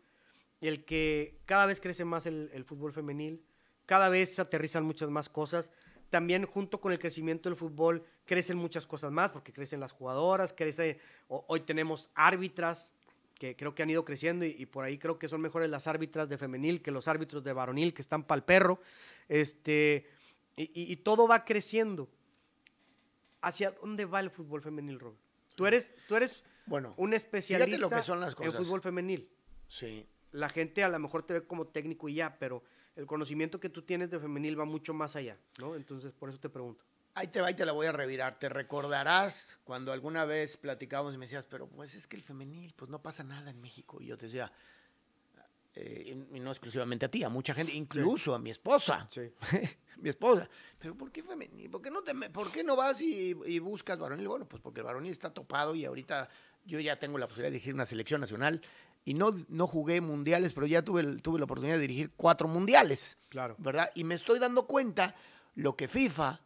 el que cada vez crece más el, fútbol femenil, cada vez se aterrizan muchas más cosas. También junto con el crecimiento del fútbol crecen muchas cosas más, porque crecen las jugadoras, crece, hoy tenemos árbitras, que creo que han ido creciendo y, por ahí creo que son mejores las árbitras de femenil que los árbitros de varonil que están para el perro. Este, y, y- y todo va creciendo. ¿Hacia dónde va el fútbol femenil, Robert? Tú eres, tú eres Bueno, un especialista lo que son las en fútbol femenil. sí. La gente a lo mejor te ve como técnico y ya, pero el conocimiento que tú tienes de femenil va mucho más allá, ¿no? Entonces, por eso te pregunto. Ahí te va y te la voy a revirar. Te recordarás cuando alguna vez platicábamos y me decías, pero pues es que el femenil, pues no pasa nada en México. Y yo te decía, eh, y no exclusivamente a ti, a mucha gente, incluso a mi esposa. Sí. mi esposa. Pero ¿por qué femenil? ¿Por qué no, te, por qué no vas y, y buscas varonil? Bueno, pues porque el varonil está topado y ahorita yo ya tengo la posibilidad de dirigir una selección nacional. Y no, no jugué mundiales, pero ya tuve, el- tuve la oportunidad de dirigir cuatro mundiales. Claro. ¿verdad? Y me estoy dando cuenta lo que FIFA,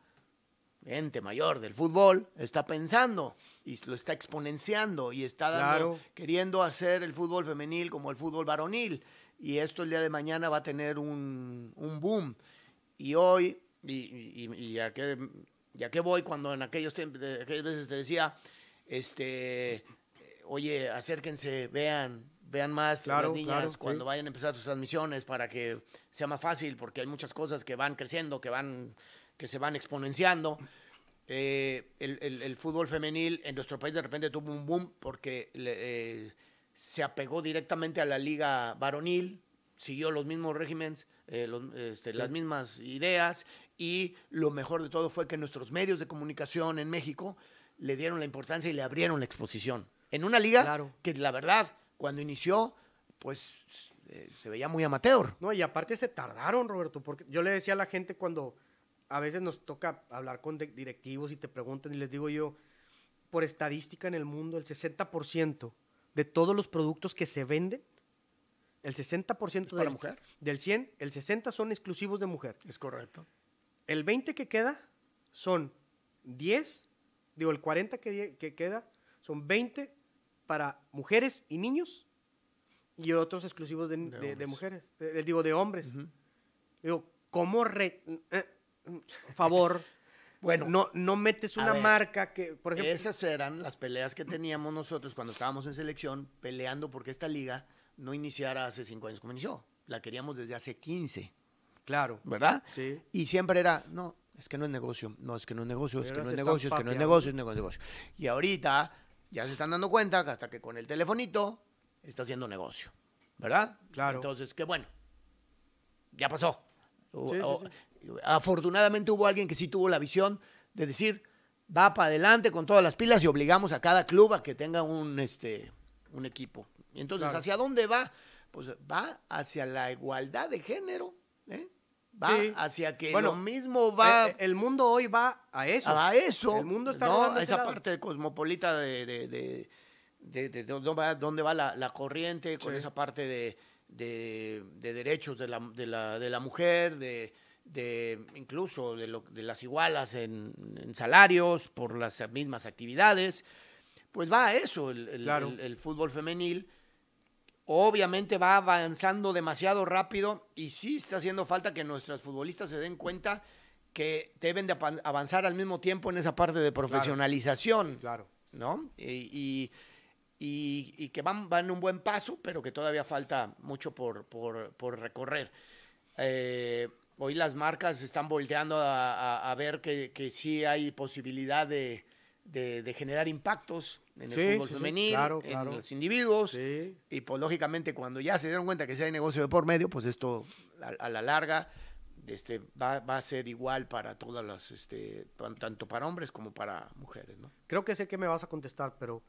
ente mayor del fútbol, está pensando y lo está exponenciando y está dando, Claro. queriendo hacer el fútbol femenil como el fútbol varonil. Y esto el día de mañana va a tener un, un boom. Y hoy, y, y, y a, qué, y a qué voy cuando en aquellos tiempos, aquellas veces te decía, este, oye, acérquense, vean, vean más Claro, las niñas claro, sí. cuando vayan a empezar sus transmisiones para que sea más fácil, porque hay muchas cosas que van creciendo, que van, que se van exponenciando. Eh, el, el- el fútbol femenil en nuestro país de repente tuvo un boom porque le- eh, se apegó directamente a la liga varonil, siguió los mismos regímenes, eh, los- este, las mismas ideas y lo mejor de todo fue que nuestros medios de comunicación en México le dieron la importancia y le abrieron la exposición. En una liga Claro. que la verdad, cuando inició, pues eh, se veía muy amateur. No, y aparte se tardaron, Roberto, porque yo le decía a la gente cuando a veces nos toca hablar con directivos y te preguntan y les digo yo, por estadística en el mundo, el 60% de todos los productos que se venden, el 60% para del, mujer? del 100, el 60 son exclusivos de mujer. Es correcto. El 20 que queda son 10, digo, el 40 que, que queda son 20 para mujeres y niños y otros exclusivos de, de- de hombres. mujeres, de- digo, de hombres. Digo, ¿cómo re- eh, favor? Bueno, no, no metes una ver, marca que, por ejemplo, Esas eran las peleas que teníamos nosotros cuando estábamos en selección, peleando porque esta liga no iniciara hace cinco años como inició. La queríamos desde hace 15, claro, ¿verdad? sí, Y siempre era, no, es que no es negocio, no, es que no es negocio, es que no es negocio, es que no es negocio, es negocio, es negocio. Y ahorita ya se están dando cuenta que hasta que con el telefonito está haciendo negocio, ¿verdad? Claro. Entonces, qué bueno, ya pasó. O- Sí, sí, Afortunadamente hubo alguien que sí tuvo la visión de decir, va para adelante con todas las pilas y obligamos a cada club a que tenga un, este, un equipo. Y entonces, Claro. ¿hacia dónde va? Pues va hacia la igualdad de género, ¿eh? Va Sí. hacia que Bueno, lo mismo va Eh, eh, el mundo hoy va a eso. a eso. El mundo está ¿no? a esa lado. parte cosmopolita de, de, de- de- de dónde va, dónde va la, la corriente, con Sí. esa parte de, de- de derechos de la, de la, de la mujer, de, de incluso de, lo- de las igualas en, en salarios por las mismas actividades. Pues va a eso el, el- Claro. el- el fútbol femenil. Obviamente va avanzando demasiado rápido y sí está haciendo falta que nuestras futbolistas se den cuenta que deben de avanzar al mismo tiempo en esa parte de profesionalización, Claro. ¿no? Y, y- y- y que van, van un buen paso, pero que todavía falta mucho por, por- por recorrer. Eh, hoy las marcas están volteando a, a- a ver que, que sí hay posibilidad de, de- de generar impactos en el fútbol sí, femenil, claro, en claro. los individuos. Sí. Y pues lógicamente cuando ya se dieron cuenta que si hay negocio de por medio, pues esto a, a la larga este, va, va a ser igual para todas las, este, tan- tanto para hombres como para mujeres, ¿no? Creo que sé que me vas a contestar, pero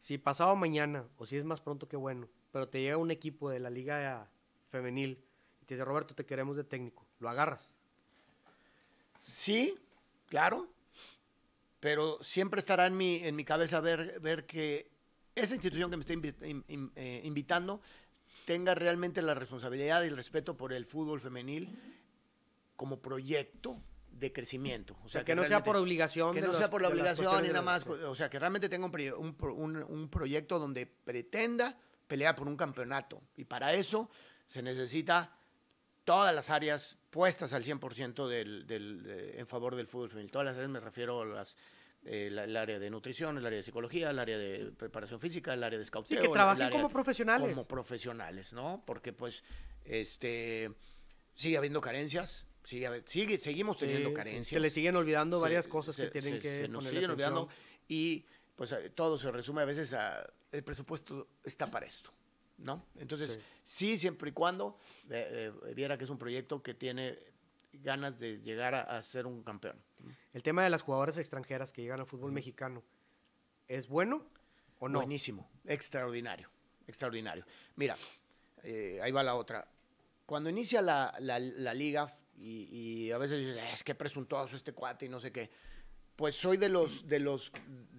si pasado mañana, o si es más pronto que bueno, pero te llega un equipo de la liga femenil y te dice, Roberto, te queremos de técnico, ¿lo agarras? Sí, claro, pero siempre estará en mi, en mi cabeza ver, ver que esa institución que me está invi- in- in- eh, invitando tenga realmente la responsabilidad y el respeto por el fútbol femenil como proyecto de crecimiento. O sea, que, no sea por obligación. que no los- sea por la obligación y nada más, o sea, que realmente tenga un, un- un proyecto donde pretenda pelear por un campeonato. Y para eso se necesita todas las áreas puestas al 100% del, del, de- en favor del fútbol femenil. Todas las áreas me refiero a las eh, la- el área de nutrición, el área de psicología, el área de preparación física, el área de scouteo. que el- trabajen como profesionales. Como profesionales, ¿no? Porque pues este sigue habiendo carencias, sigue, sigue seguimos teniendo Sí, carencias. Se le siguen olvidando Se- varias cosas se- que tienen se- que se nos siguen olvidando y pues eh, todo se resume a veces a el presupuesto está para esto, ¿no? Entonces, sí, siempre y cuando eh, eh, viera que es un proyecto que tiene ganas de llegar a, a ser un campeón. El tema de las jugadoras extranjeras que llegan al fútbol mexicano, ¿es bueno o no? Buenísimo, extraordinario, extraordinario. Mira, eh, ahí va la otra. Cuando inicia la, la- la liga y, y a veces dices, es que presuntuoso este cuate y no sé qué, pues soy de los, de los,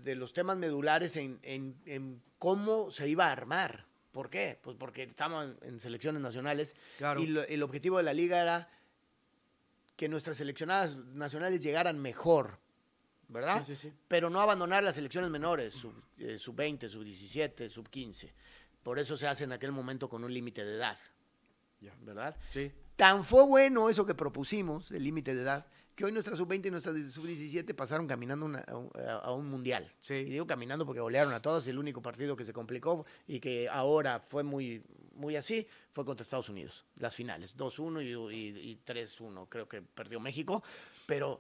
de los temas medulares en, en- en cómo se iba a armar. ¿Por qué? Pues porque estamos en, selecciones nacionales Claro. y lo- el objetivo de la liga era que nuestras seleccionadas nacionales llegaran mejor, ¿verdad? Sí, sí, sí. Pero no abandonar las selecciones menores, sub, eh, sub 20, sub 17, sub 15. Por eso se hace en aquel momento con un límite de edad. ¿verdad? Sí. Tan fue bueno eso que propusimos, el límite de edad, que hoy nuestra sub 20 y nuestra sub 17 pasaron caminando una- a, un, a- un mundial. Sí. Y digo caminando porque golearon a todos. El único partido que se complicó y que ahora fue muy, muy así fue contra Estados Unidos. Las finales, 2-1 y, y- y 3-1. Creo que perdió México. Pero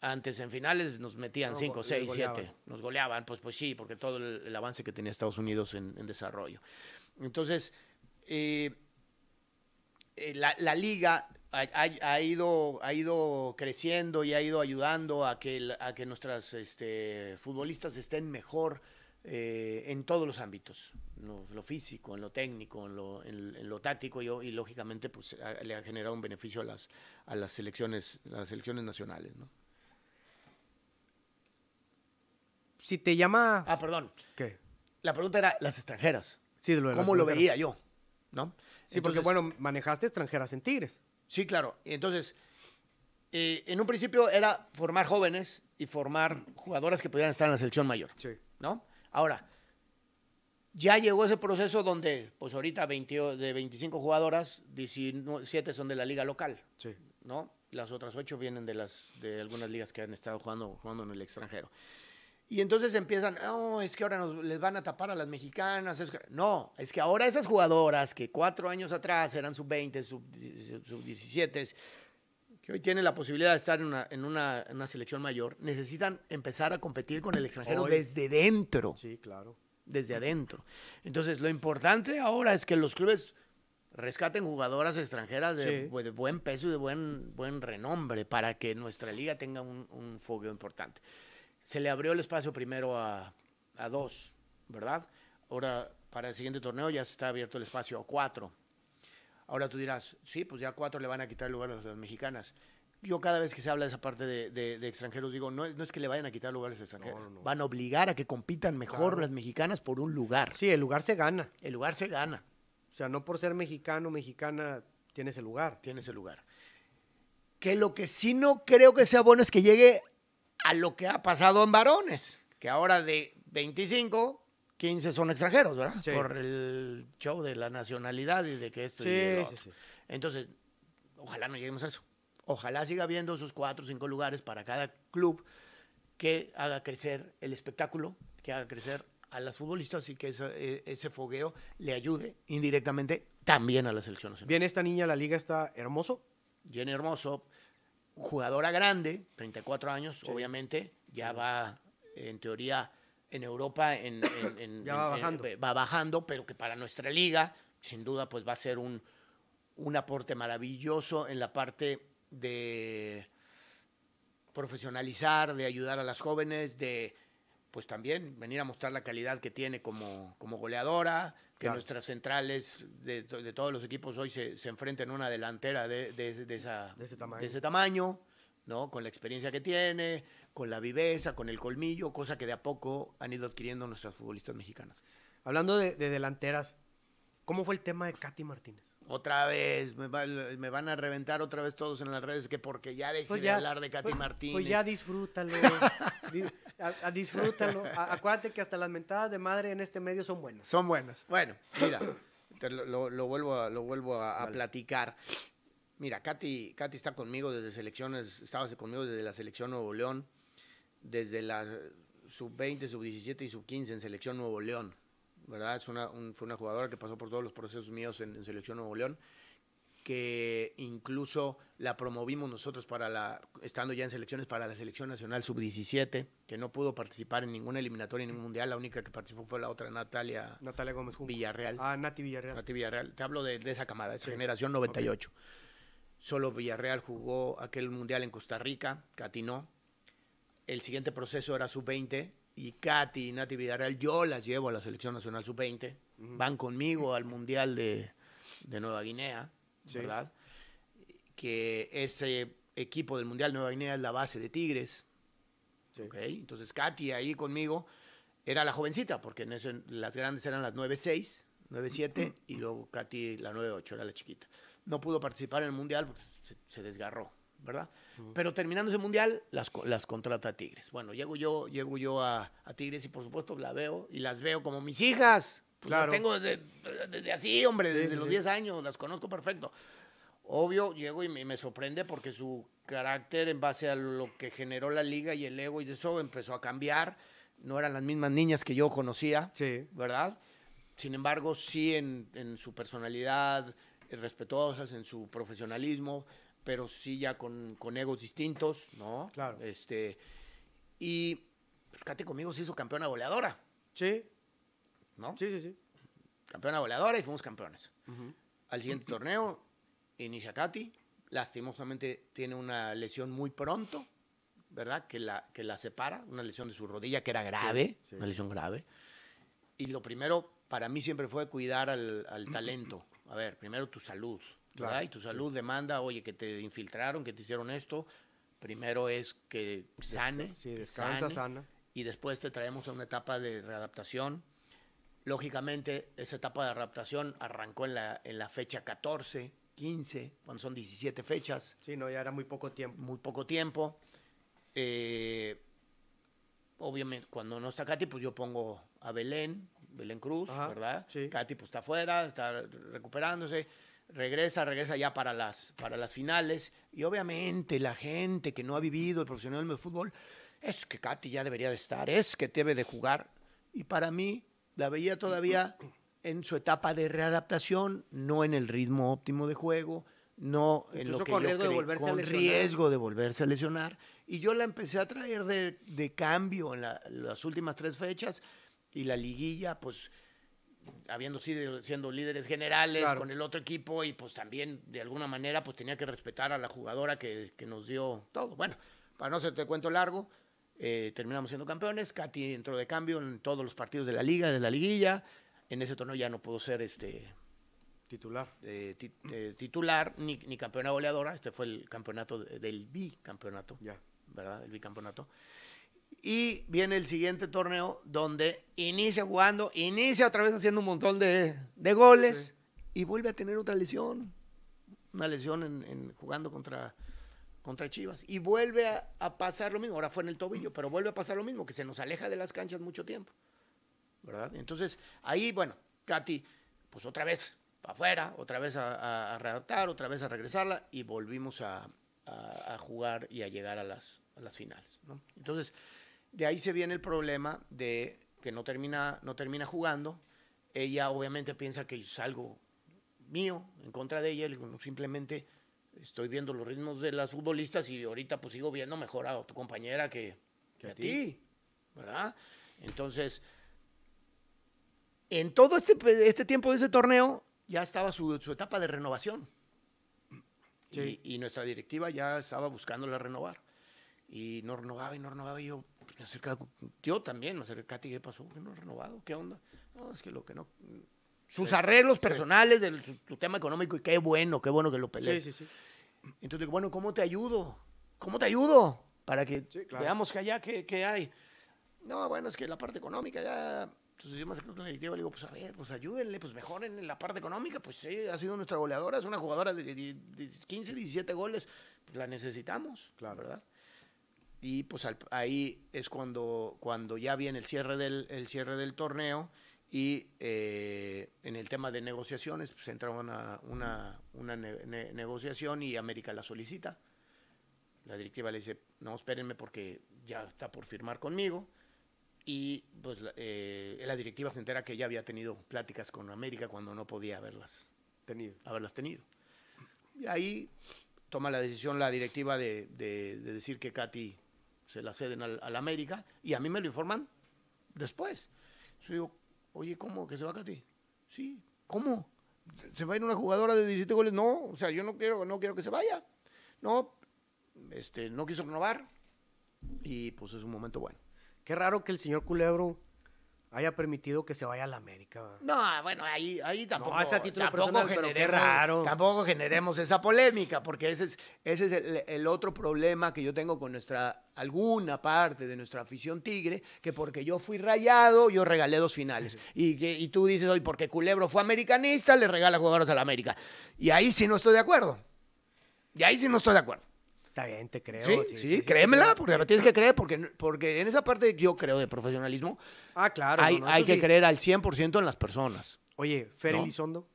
antes en finales nos metían No, 5, go- 6, goleaban. 7. Nos goleaban. Pues, pues sí, porque todo el, el avance que tenía Estados Unidos en, en desarrollo. Entonces, eh, eh, la, la liga ha, ha- ha ido, ha ido creciendo y ha ido ayudando a que, a que nuestras este, futbolistas estén mejor eh, en todos los ámbitos, lo, lo físico, en lo técnico, en lo, en- en lo táctico y, y, lógicamente pues, le ha generado un beneficio a las, a las, selecciones, las selecciones nacionales. ¿no? Si te llama... Ah, perdón. ¿Qué? La pregunta era las extranjeras. Sí, de lo de las ¿Cómo lo extranjeras. veía yo? ¿no? Sí, porque bueno, manejaste extranjeras en Tigres. Sí, claro. Y entonces, eh, en un principio era formar jóvenes y formar jugadoras que pudieran estar en la selección mayor, Sí. ¿no? Ahora, ya llegó ese proceso donde, pues ahorita 20 o- de 25 jugadoras, 17 son de la liga local, Sí. ¿no? Las otras 8 vienen de, las, de algunas ligas que han estado jugando, jugando en el extranjero. Y entonces empiezan, no, es que ahora nos, les van a tapar a las mexicanas. es que-". No, es que ahora esas jugadoras que cuatro años atrás eran sub-20, sub-17, que hoy tienen la posibilidad de estar en una, en una, en una selección mayor, necesitan empezar a competir con el extranjero Hoy. desde dentro Sí, claro. desde adentro. Entonces, lo importante ahora es que los clubes rescaten jugadoras extranjeras de, Sí. de buen peso y de buen, buen renombre para que nuestra liga tenga un, un fogueo importante. Se le abrió el espacio primero a, a dos, ¿verdad? Ahora, para el siguiente torneo ya se está abierto el espacio a cuatro. Ahora tú dirás, sí, pues ya cuatro le van a quitar el lugar a las mexicanas. Yo cada vez que se habla de esa parte de, de- de extranjeros digo, no, es- no es que le vayan a quitar lugares a extranjeros, No, no, no. van a obligar a que compitan mejor Claro. las mexicanas por un lugar. Sí, el lugar se gana. El lugar se gana, O sea, no por ser mexicano, mexicana, tienes el lugar. tiene ese lugar. Que lo que sí no creo que sea bueno es que llegue a lo que ha pasado en varones, que ahora de 25, 15 son extranjeros, ¿verdad? Sí. Por el show de la nacionalidad y de que esto y Sí, sí, otro. sí. Entonces, ojalá no lleguemos a eso. Ojalá siga habiendo esos cuatro o cinco lugares para cada club que haga crecer el espectáculo, que haga crecer a las futbolistas y que e- ese fogueo le ayude indirectamente también a la selección nacional. Bien, esta niña, la liga está hermoso. Jenny Hermoso, jugadora grande, 34 años, obviamente, ya va en teoría en Europa, en, en- en- Ya va bajando. va bajando, pero que para nuestra liga, sin duda, pues va a ser un, un aporte maravilloso en la parte de profesionalizar, de ayudar a las jóvenes, de pues también venir a mostrar la calidad que tiene como, como goleadora, que Claro. nuestras centrales de, to- de todos los equipos hoy se, se enfrenten a una delantera de, de- de esa, De ese tamaño. ese tamaño, ¿no? Con la experiencia que tiene, con la viveza, con el colmillo, cosa que de a poco han ido adquiriendo nuestras futbolistas mexicanas. Hablando de, de delanteras, ¿cómo fue el tema de Katy Martínez? Otra vez, me, va- me van a reventar otra vez todos en las redes, que porque ya dejé Pues de hablar de Katy pues- Martínez. Pues ya disfrútalo. Di- a- a disfrútalo. A- acuérdate que hasta las mentadas de madre en este medio son buenas. Son buenas. Bueno, mira, te lo, lo- lo vuelvo, a, lo vuelvo a, a platicar. Mira, Katy, Katy está conmigo desde selecciones, estaba conmigo desde la selección Nuevo León. desde la sub-20, sub-17 y sub-15 en Selección Nuevo León, ¿verdad? Es una, un- fue una jugadora que pasó por todos los procesos míos en, en Selección Nuevo León, que incluso la promovimos nosotros para la, estando ya en selecciones para la Selección Nacional Sub-17, que no pudo participar en ninguna eliminatoria, en ningún mundial, la única que participó fue la otra, Natalia Natalia Gómez Junco. Villarreal. Ah, Nati Villarreal. Nati Villarreal. Te hablo de, de esa camada, esa Sí. generación 98. Solo Villarreal jugó aquel mundial en Costa Rica, Katy no. El siguiente proceso era sub-20 y Katy y Nati Villarreal, yo las llevo a la selección nacional sub-20. Van conmigo al mundial de, de Nueva Guinea, Sí. ¿verdad? Que ese equipo del mundial Nueva Guinea es la base de Tigres. Sí. Entonces Katy ahí conmigo era la jovencita, porque en las grandes eran las 9-6, 9-7 y luego Katy la 9-8, era la chiquita. No pudo participar en el mundial porque se, se desgarró, ¿verdad? Pero terminando ese mundial, las, las contrata Tigres. Bueno, llego yo, llego yo a, a Tigres y por supuesto la veo y las veo como mis hijas. Pues Claro. Las tengo desde, desde así, hombre, desde sí, los sí. 10 años, las conozco perfecto. Obvio, llego y me, me sorprende porque su carácter en base a lo que generó la liga y el ego y eso empezó a cambiar. No eran las mismas niñas que yo conocía, Sí. ¿verdad? Sin embargo, sí en, en su personalidad, eh, respetuosas, en su profesionalismo, pero sí ya con, con egos distintos, ¿no? Claro. Este, y pues, Katy conmigo se hizo campeona goleadora, Sí. ¿no? Sí, sí, sí. Campeona goleadora y fuimos campeones. Al siguiente torneo, inicia Katy. Lastimosamente tiene una lesión muy pronto, ¿verdad? Que la, que la separa, una lesión de su rodilla que era grave, sí. una lesión grave. Y lo primero para mí siempre fue cuidar al, al talento. A ver, primero tu salud. Claro, y tu salud demanda, oye, que te infiltraron, que te hicieron esto. Primero es que sane, Sí, que descansa, sane, sana. y después te traemos a una etapa de readaptación. Lógicamente, esa etapa de adaptación arrancó en la, en la fecha 14, 15, cuando son 17 fechas, Sí, no, ya era muy poco tiempo. muy poco tiempo. Eh, obviamente, cuando no está Katy, pues yo pongo a Belén, Belén Cruz, Ajá, ¿verdad? sí. Katy pues está afuera, está recuperándose, regresa, regresa ya para las, para las finales. Y obviamente la gente que no ha vivido el profesionalismo de fútbol, es que Katy ya debería de estar, es que debe de jugar. Y para mí, la veía todavía en su etapa de readaptación, no en el ritmo óptimo de juego, no en lo que con yo riesgo de creí- volverse a con riesgo de volverse a lesionar. Y yo la empecé a traer de, de cambio en la- las últimas tres fechas y la liguilla, pues habiendo sido siendo líderes generales Claro. con el otro equipo y pues también de alguna manera pues tenía que respetar a la jugadora que, que nos dio todo. Bueno, para no hacerte cuento largo, eh, terminamos siendo campeones, Katy entró de cambio en todos los partidos de la liga, de la liguilla, en ese torneo ya no pudo ser este Titular. eh, ti- eh, titular ni, ni campeona goleadora, este fue el campeonato de- del bicampeonato, Ya. ¿verdad? El bicampeonato. Y viene el siguiente torneo donde inicia jugando, inicia otra vez haciendo un montón de, de goles y vuelve a tener otra lesión, una lesión en, en- jugando contra, contra Chivas. Y vuelve a, a pasar lo mismo, ahora fue en el tobillo, pero vuelve a pasar lo mismo, que se nos aleja de las canchas mucho tiempo. ¿verdad? Entonces, ahí, bueno, Katy, pues otra vez para afuera, otra vez a, a- a readaptar, otra vez a regresarla y volvimos a, jugar y a llegar a las, las finales, ¿no? Entonces, de ahí se viene el problema de que no termina, no termina jugando. Ella obviamente piensa que es algo mío en contra de ella, le digo, no, simplemente estoy viendo los ritmos de las futbolistas y ahorita pues sigo viendo mejor a tu compañera que, que a ti, ¿verdad? Entonces, en todo este, este tiempo de ese torneo ya estaba su, su etapa de renovación. Sí. Y, y nuestra directiva ya estaba buscándola renovar. Y no renovaba y no renovaba. Y yo me acercaba, yo también me acerqué, Katy, ¿qué pasó? ¿Qué no renovado? ¿Qué onda? No, es que lo que no... Sus arreglos personales del su, su tema económico y qué bueno, qué bueno que lo peleé. Sí, sí, sí. Entonces digo, bueno, ¿cómo te ayudo? ¿Cómo te ayudo? Para que Sí, claro. veamos que allá qué, qué hay. No, bueno, es que la parte económica ya... Entonces yo me acerco con la directiva y le digo, pues a ver, pues ayúdenle, pues mejoren en la parte económica. Pues sí, ha sido nuestra goleadora, es una jugadora de, de- de 15, 17 goles. Pues la necesitamos, Claro. ¿verdad? Y pues al- ahí es cuando, cuando ya viene el cierre del, el cierre del torneo y eh, en el tema de negociaciones, pues entra una, una, una ne- ne- negociación y América la solicita. La directiva le dice, no, espérenme porque ya está por firmar conmigo. Y pues eh, la directiva se entera que ya había tenido pláticas con América cuando no podía haberlas Tenido. haberlas tenido. Y ahí toma la decisión la directiva de, de- de decir que Katy se la ceden al, al América y a mí me lo informan después. Yo digo, oye, ¿cómo que se va Katy? Sí, ¿cómo? ¿Se va a ir una jugadora de 17 goles? No, o sea, yo no quiero, no quiero que se vaya. No, este, no quiso renovar y pues es un momento bueno. Qué raro que el señor Culebro haya permitido que se vaya a la América. No, bueno, ahí, ahí tampoco, es a título tampoco personal, pero qué generemos, raro. tampoco generemos esa polémica, porque ese es, ese es el, el otro problema que yo tengo con nuestra, alguna parte de nuestra afición tigre, que porque yo fui rayado, yo regalé dos finales. Y, que, y tú dices, hoy porque Culebro fue americanista, le regala jugadores a la América. Y ahí sí no estoy de acuerdo. Y ahí sí no estoy de acuerdo. Está bien, te creo. Sí, sí, créemela, porque me tienes que creer, porque, porque en esa parte yo creo de profesionalismo, Ah, claro. hay, no, no, hay que creer al 100% en las personas. Oye, Fer ¿No? Elizondo.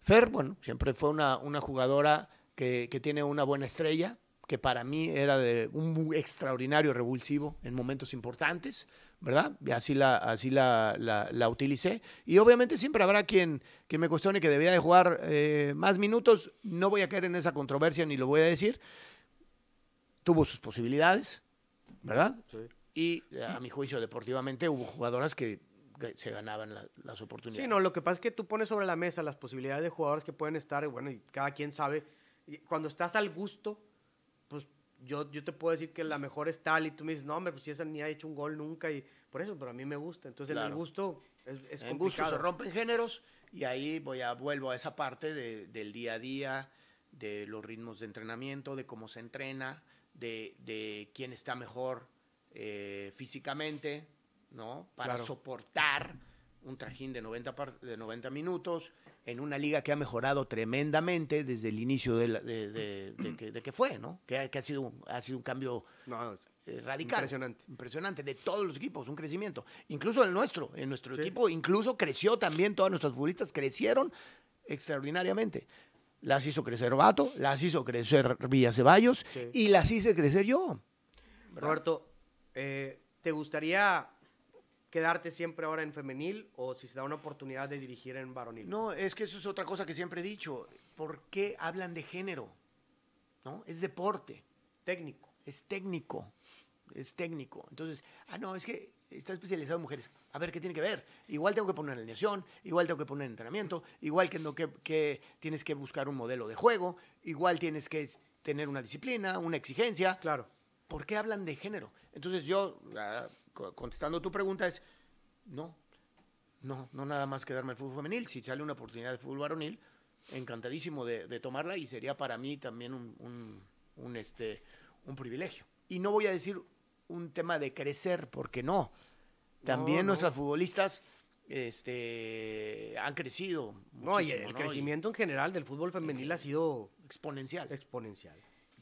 Fer, bueno, siempre fue una, una jugadora que, que tiene una buena estrella, que para mí era de un muy extraordinario revulsivo en momentos importantes, ¿verdad? Y así la, así la, la- la utilicé. Y obviamente siempre habrá quien, quien me cuestione que debía de jugar eh, más minutos. No voy a caer en esa controversia ni lo voy a decir. Tuvo sus posibilidades, ¿verdad? Y eh, a mi juicio, deportivamente, hubo jugadoras que, se ganaban la- las oportunidades. Sí, no, lo que pasa es que tú pones sobre la mesa las posibilidades de jugadores que pueden estar, y bueno, y cada quien sabe. Y cuando estás al gusto, pues yo, yo te puedo decir que la mejor es tal, y tú me dices, no, hombre, pues si esa ni ha hecho un gol nunca, y por eso, pero a mí me gusta. Entonces, en el Claro. gusto es, es en gusto complicado. se rompen géneros y ahí voy a vuelvo a esa parte de- del día a día, de los ritmos de entrenamiento, de cómo se entrena, de, de quién está mejor eh, físicamente, ¿no? Para Claro. soportar un trajín de 90, par- de 90 minutos en una liga que ha mejorado tremendamente desde el inicio de, la- de- de- de que, de que fue, ¿no? Que, ha- que ha, sido, un- ha sido un cambio No, eh, radical. Impresionante. Impresionante, de todos los equipos, un crecimiento. Incluso el nuestro, en nuestro Sí. equipo, incluso creció también, todas nuestras futbolistas crecieron extraordinariamente. Las hizo crecer Vato, las hizo crecer Villa Ceballos Sí. y las hice crecer yo. ¿verdad? Roberto, eh, ¿te gustaría quedarte siempre ahora en femenil o si se da una oportunidad de dirigir en varonil? No, es que eso es otra cosa que siempre he dicho. ¿Por qué hablan de género? ¿No? Es deporte. Técnico. es técnico, es técnico. Entonces, ah, no, es que está especializado en mujeres. A ver, ¿qué tiene que ver? Igual tengo que poner alineación, igual tengo que poner entrenamiento, igual que, que, que tienes que buscar un modelo de juego, igual tienes que tener una disciplina, una exigencia. Claro. ¿Por qué hablan de género? Entonces yo, ah, co- contestando tu pregunta, es, no, no, no nada más quedarme el fútbol femenil. Si sale una oportunidad de fútbol varonil, encantadísimo de, de tomarla y sería para mí también un, un- un, este, un privilegio. Y no voy a decir un tema de crecer, porque no. También No, no. nuestras futbolistas este, han crecido. No, y el ¿no? crecimiento en general del fútbol femenil ha sido exponencial. exponencial.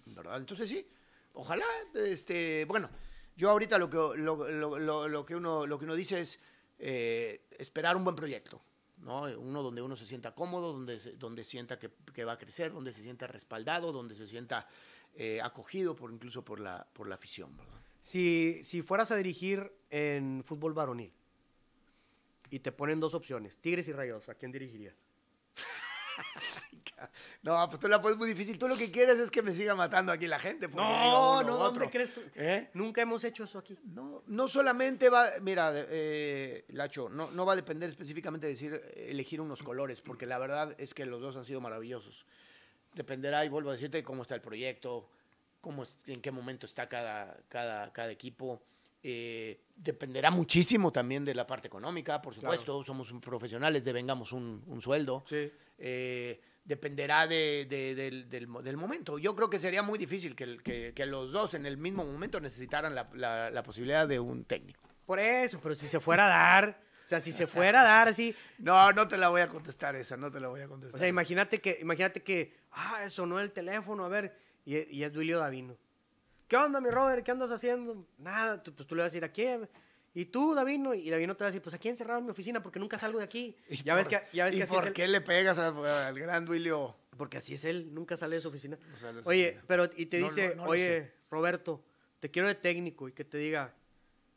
¿verdad? Entonces sí, ojalá, este, bueno, yo ahorita lo que, lo, lo- lo- que, uno, lo que uno dice es eh, esperar un buen proyecto, ¿no? Uno donde uno se sienta cómodo, donde, se- donde sienta que, que va a crecer, donde se sienta respaldado, donde se sienta eh, acogido por incluso por la, por la afición, ¿verdad? Si, si fueras a dirigir en fútbol varonil y te ponen dos opciones, Tigres y Rayos, ¿a quién dirigirías? No, pues tú la pones muy difícil. Tú lo que quieres es que me siga matando aquí la gente. No, uno no, u ¿dónde crees tú? ¿Eh? Nunca hemos hecho eso aquí. No, no solamente va, mira, eh, Lacho, no, no va a depender específicamente de decir, eh, elegir unos colores, porque la verdad es que los dos han sido maravillosos. Dependerá, y vuelvo a decirte, cómo está el proyecto, cómo es- en qué momento está cada, cada, cada equipo. Eh, dependerá muchísimo también de la parte económica, por Claro. supuesto. Somos profesionales, devengamos un, un sueldo. Sí. Eh, dependerá de- de- del, del del momento. Yo creo que sería muy difícil que, que- que los dos en el mismo momento necesitaran la, la- la posibilidad de un técnico. Por eso, pero si se fuera a dar, o sea, si se fuera a dar así, No, no te la voy a contestar esa, no te la voy a contestar. o sea, imagínate que, imagínate que, ah, sonó el teléfono, a ver, y, y es Duilio Davino. ¿Qué onda, mi Robert? ¿Qué andas haciendo? Nada, tú- pues tú le vas a decir, ¿a quién? ¿Y tú, Davino? Y Davino te va a decir, pues aquí encerrado en mi oficina porque nunca salgo de aquí. ¿Y Ya ves por- que, ya ves ¿Y que así por es qué le pegas a- al gran Duilio? Porque así es él, nunca sale de su oficina. No sale de su Oye, oficina. pero y te No, dice, no, oye. Roberto, te quiero de técnico y que te diga,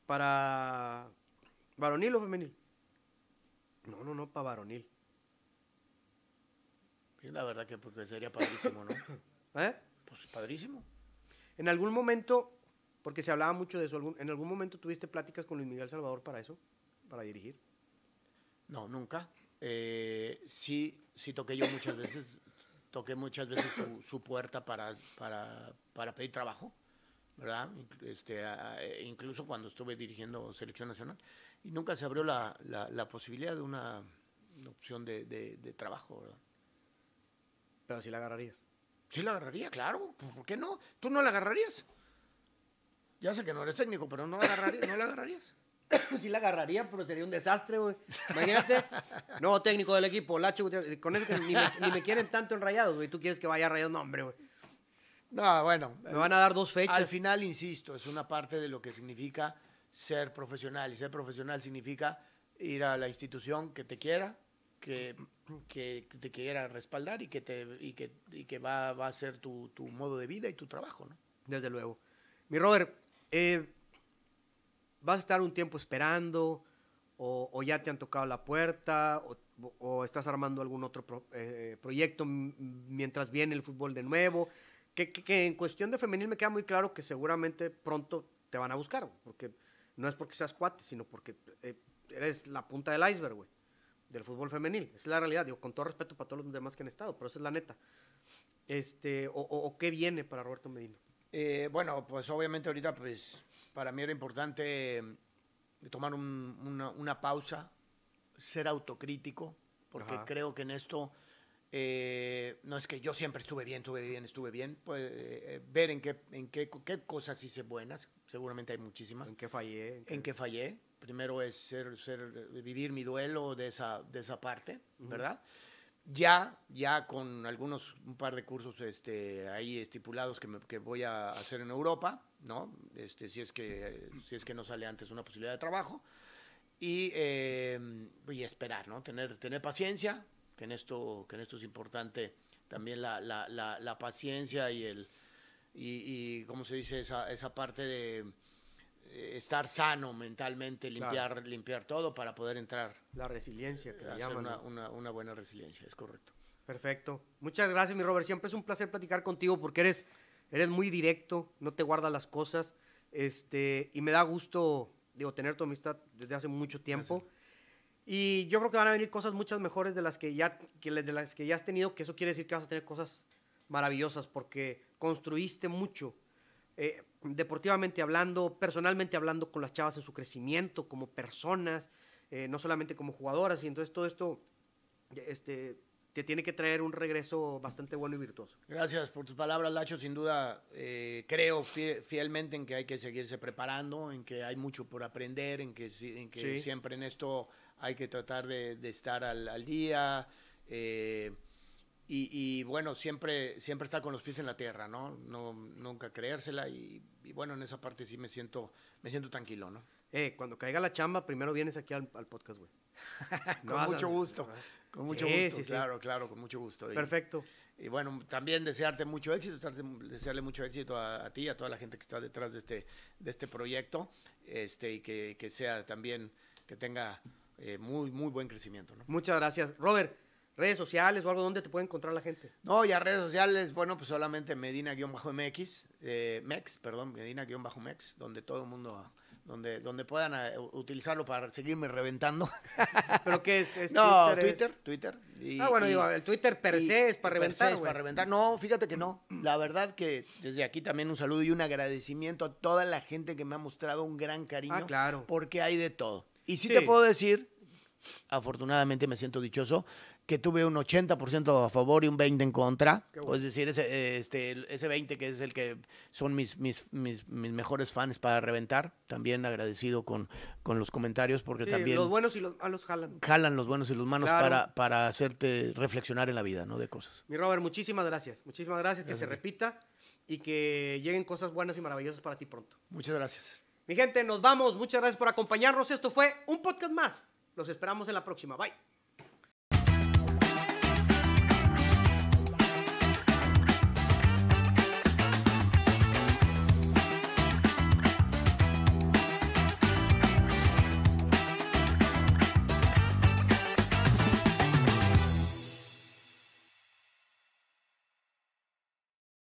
para varonil o femenil. No, no, no, para varonil. Sí, la verdad que porque sería padrísimo, ¿no? ¿Eh? Pues padrísimo. En algún momento, porque se hablaba mucho de eso, ¿en algún momento tuviste pláticas con Luis Miguel Salvador para eso? Para dirigir. No, nunca. Eh, sí, sí toqué yo muchas veces, toqué muchas veces su, su puerta para, para, para pedir trabajo, ¿verdad? Este, a- incluso cuando estuve dirigiendo selección nacional. Y nunca se abrió la, la, la posibilidad de una, una opción de, de- de trabajo, ¿verdad? Pero sí la agarrarías. Sí la agarraría, claro. ¿Por por qué no? ¿Tú no la agarrarías? Ya sé que no eres técnico, pero no, agarraría- ¿no la agarrarías. sí la agarraría, pero sería un desastre, güey. Imagínate, nuevo técnico del equipo, Lacho con eso que ni me, ni me quieren tanto en rayados, güey. Tú quieres que vaya a rayados, no, hombre, güey. No, bueno. Me van a dar dos fechas. Al final, insisto, es una parte de lo que significa ser profesional. Y ser profesional significa ir a la institución que te quiera, que, que te quiera respaldar y que, te, y que, y que va, va a ser tu, tu modo de vida y tu trabajo, ¿no? Desde luego. Mi Robert, eh, ¿vas a estar un tiempo esperando? O, o ya te han tocado la puerta? ¿O, o estás armando algún otro pro- eh, proyecto m- mientras viene el fútbol de nuevo? Que, que- que en cuestión de femenil me queda muy claro que seguramente pronto te van a buscar, porque no es porque seas cuate, sino porque eh, eres la punta del iceberg, güey, del fútbol femenil. Es la realidad, digo, con todo respeto para todos los demás que han estado, pero esa es la neta. Este, o, o- o qué viene para Roberto Medina. Eh, bueno, pues obviamente ahorita pues para mí era importante eh, tomar un- una, una pausa, ser autocrítico, porque Ajá. creo que en esto eh, no es que yo siempre estuve bien, estuve bien, estuve bien, pues eh, ver en qué, en qué, qué cosas hice buenas, seguramente hay muchísimas, ¿En qué fallé? ¿En qué- en qué fallé. Primero es ser, ser, vivir mi duelo de esa, de esa parte, ¿verdad? Ya, ya con algunos, un par de cursos este, ahí estipulados que, me- que voy a hacer en Europa, ¿no? Este, si, es que, si es que no sale antes una posibilidad de trabajo. Y, eh, y esperar, ¿no? Tener, tener paciencia, que en, esto, que en esto es importante también la, la, la, la paciencia y el, y, y, ¿cómo se dice? Esa, esa parte de estar sano mentalmente, Claro. limpiar, limpiar todo para poder entrar La resiliencia que hacer llaman. una, ¿no? una, una buena resiliencia, es correcto. Perfecto. Muchas gracias, mi Robert. Siempre es un placer platicar contigo porque eres, eres muy directo, no te guardas las cosas. Este, y me da gusto, digo, tener tu amistad desde hace mucho tiempo. Y yo creo que van a venir cosas muchas mejores de las que ya, que de las que ya has tenido, que eso quiere decir que vas a tener cosas maravillosas porque construiste mucho. Eh, deportivamente hablando, personalmente hablando con las chavas en su crecimiento, como personas, eh, no solamente como jugadoras, y entonces todo esto este, te tiene que traer un regreso bastante bueno y virtuoso. Gracias por tus palabras, Lacho. Sin duda, eh, creo fie- fielmente en que hay que seguirse preparando, en que hay mucho por aprender, en que, si- en que Sí. siempre en esto hay que tratar de, de estar al, al día. eh, y, y, bueno, siempre, siempre estar con los pies en la tierra, ¿no? no nunca creérsela. Y, y bueno, en esa parte sí me siento, me siento tranquilo, ¿no? Eh, cuando caiga la chamba, primero vienes aquí al, al podcast, güey. No con mucho gusto. Con mucho Sí, gusto, sí, sí. claro, claro, con mucho gusto. Perfecto. Y bueno, también desearte mucho éxito, desearle mucho éxito a, a ti, a toda la gente que está detrás de este, de este proyecto, este, y que, que sea también, que tenga eh, muy, muy buen crecimiento. ¿no? Muchas gracias. Robert, redes sociales o algo donde te puede encontrar la gente. No, y a redes sociales, bueno, pues solamente Medina-MX, eh, Mex, perdón, Medina-Mex, donde todo el mundo, donde, donde puedan eh, utilizarlo para seguirme reventando. ¿Pero qué es? ¿Es no, Twitter, Twitter. y- Ah, bueno, y- digo, el Twitter per se es para reventar, es para reventar. No, fíjate que no. La verdad que desde aquí también un saludo y un agradecimiento a toda la gente que me ha mostrado un gran cariño. Ah, claro. Porque hay de todo. Y sí, Sí. te puedo decir, afortunadamente me siento dichoso, que tuve un 80% a favor y un 20% en contra. Bueno. Es decir, ese, este, ese 20 que es el que son mis, mis, mis, mis mejores fans para reventar. También agradecido con, con los comentarios porque Sí, también los buenos y los malos jalan. jalan los buenos y los malos Claro. para, para hacerte reflexionar en la vida, ¿no? De cosas. Mi Robert, muchísimas gracias. Muchísimas gracias, que se repita y que lleguen cosas buenas y maravillosas para ti pronto. Muchas gracias. Mi gente, nos vamos. Muchas gracias por acompañarnos. Esto fue un podcast más. Los esperamos en la próxima. Bye.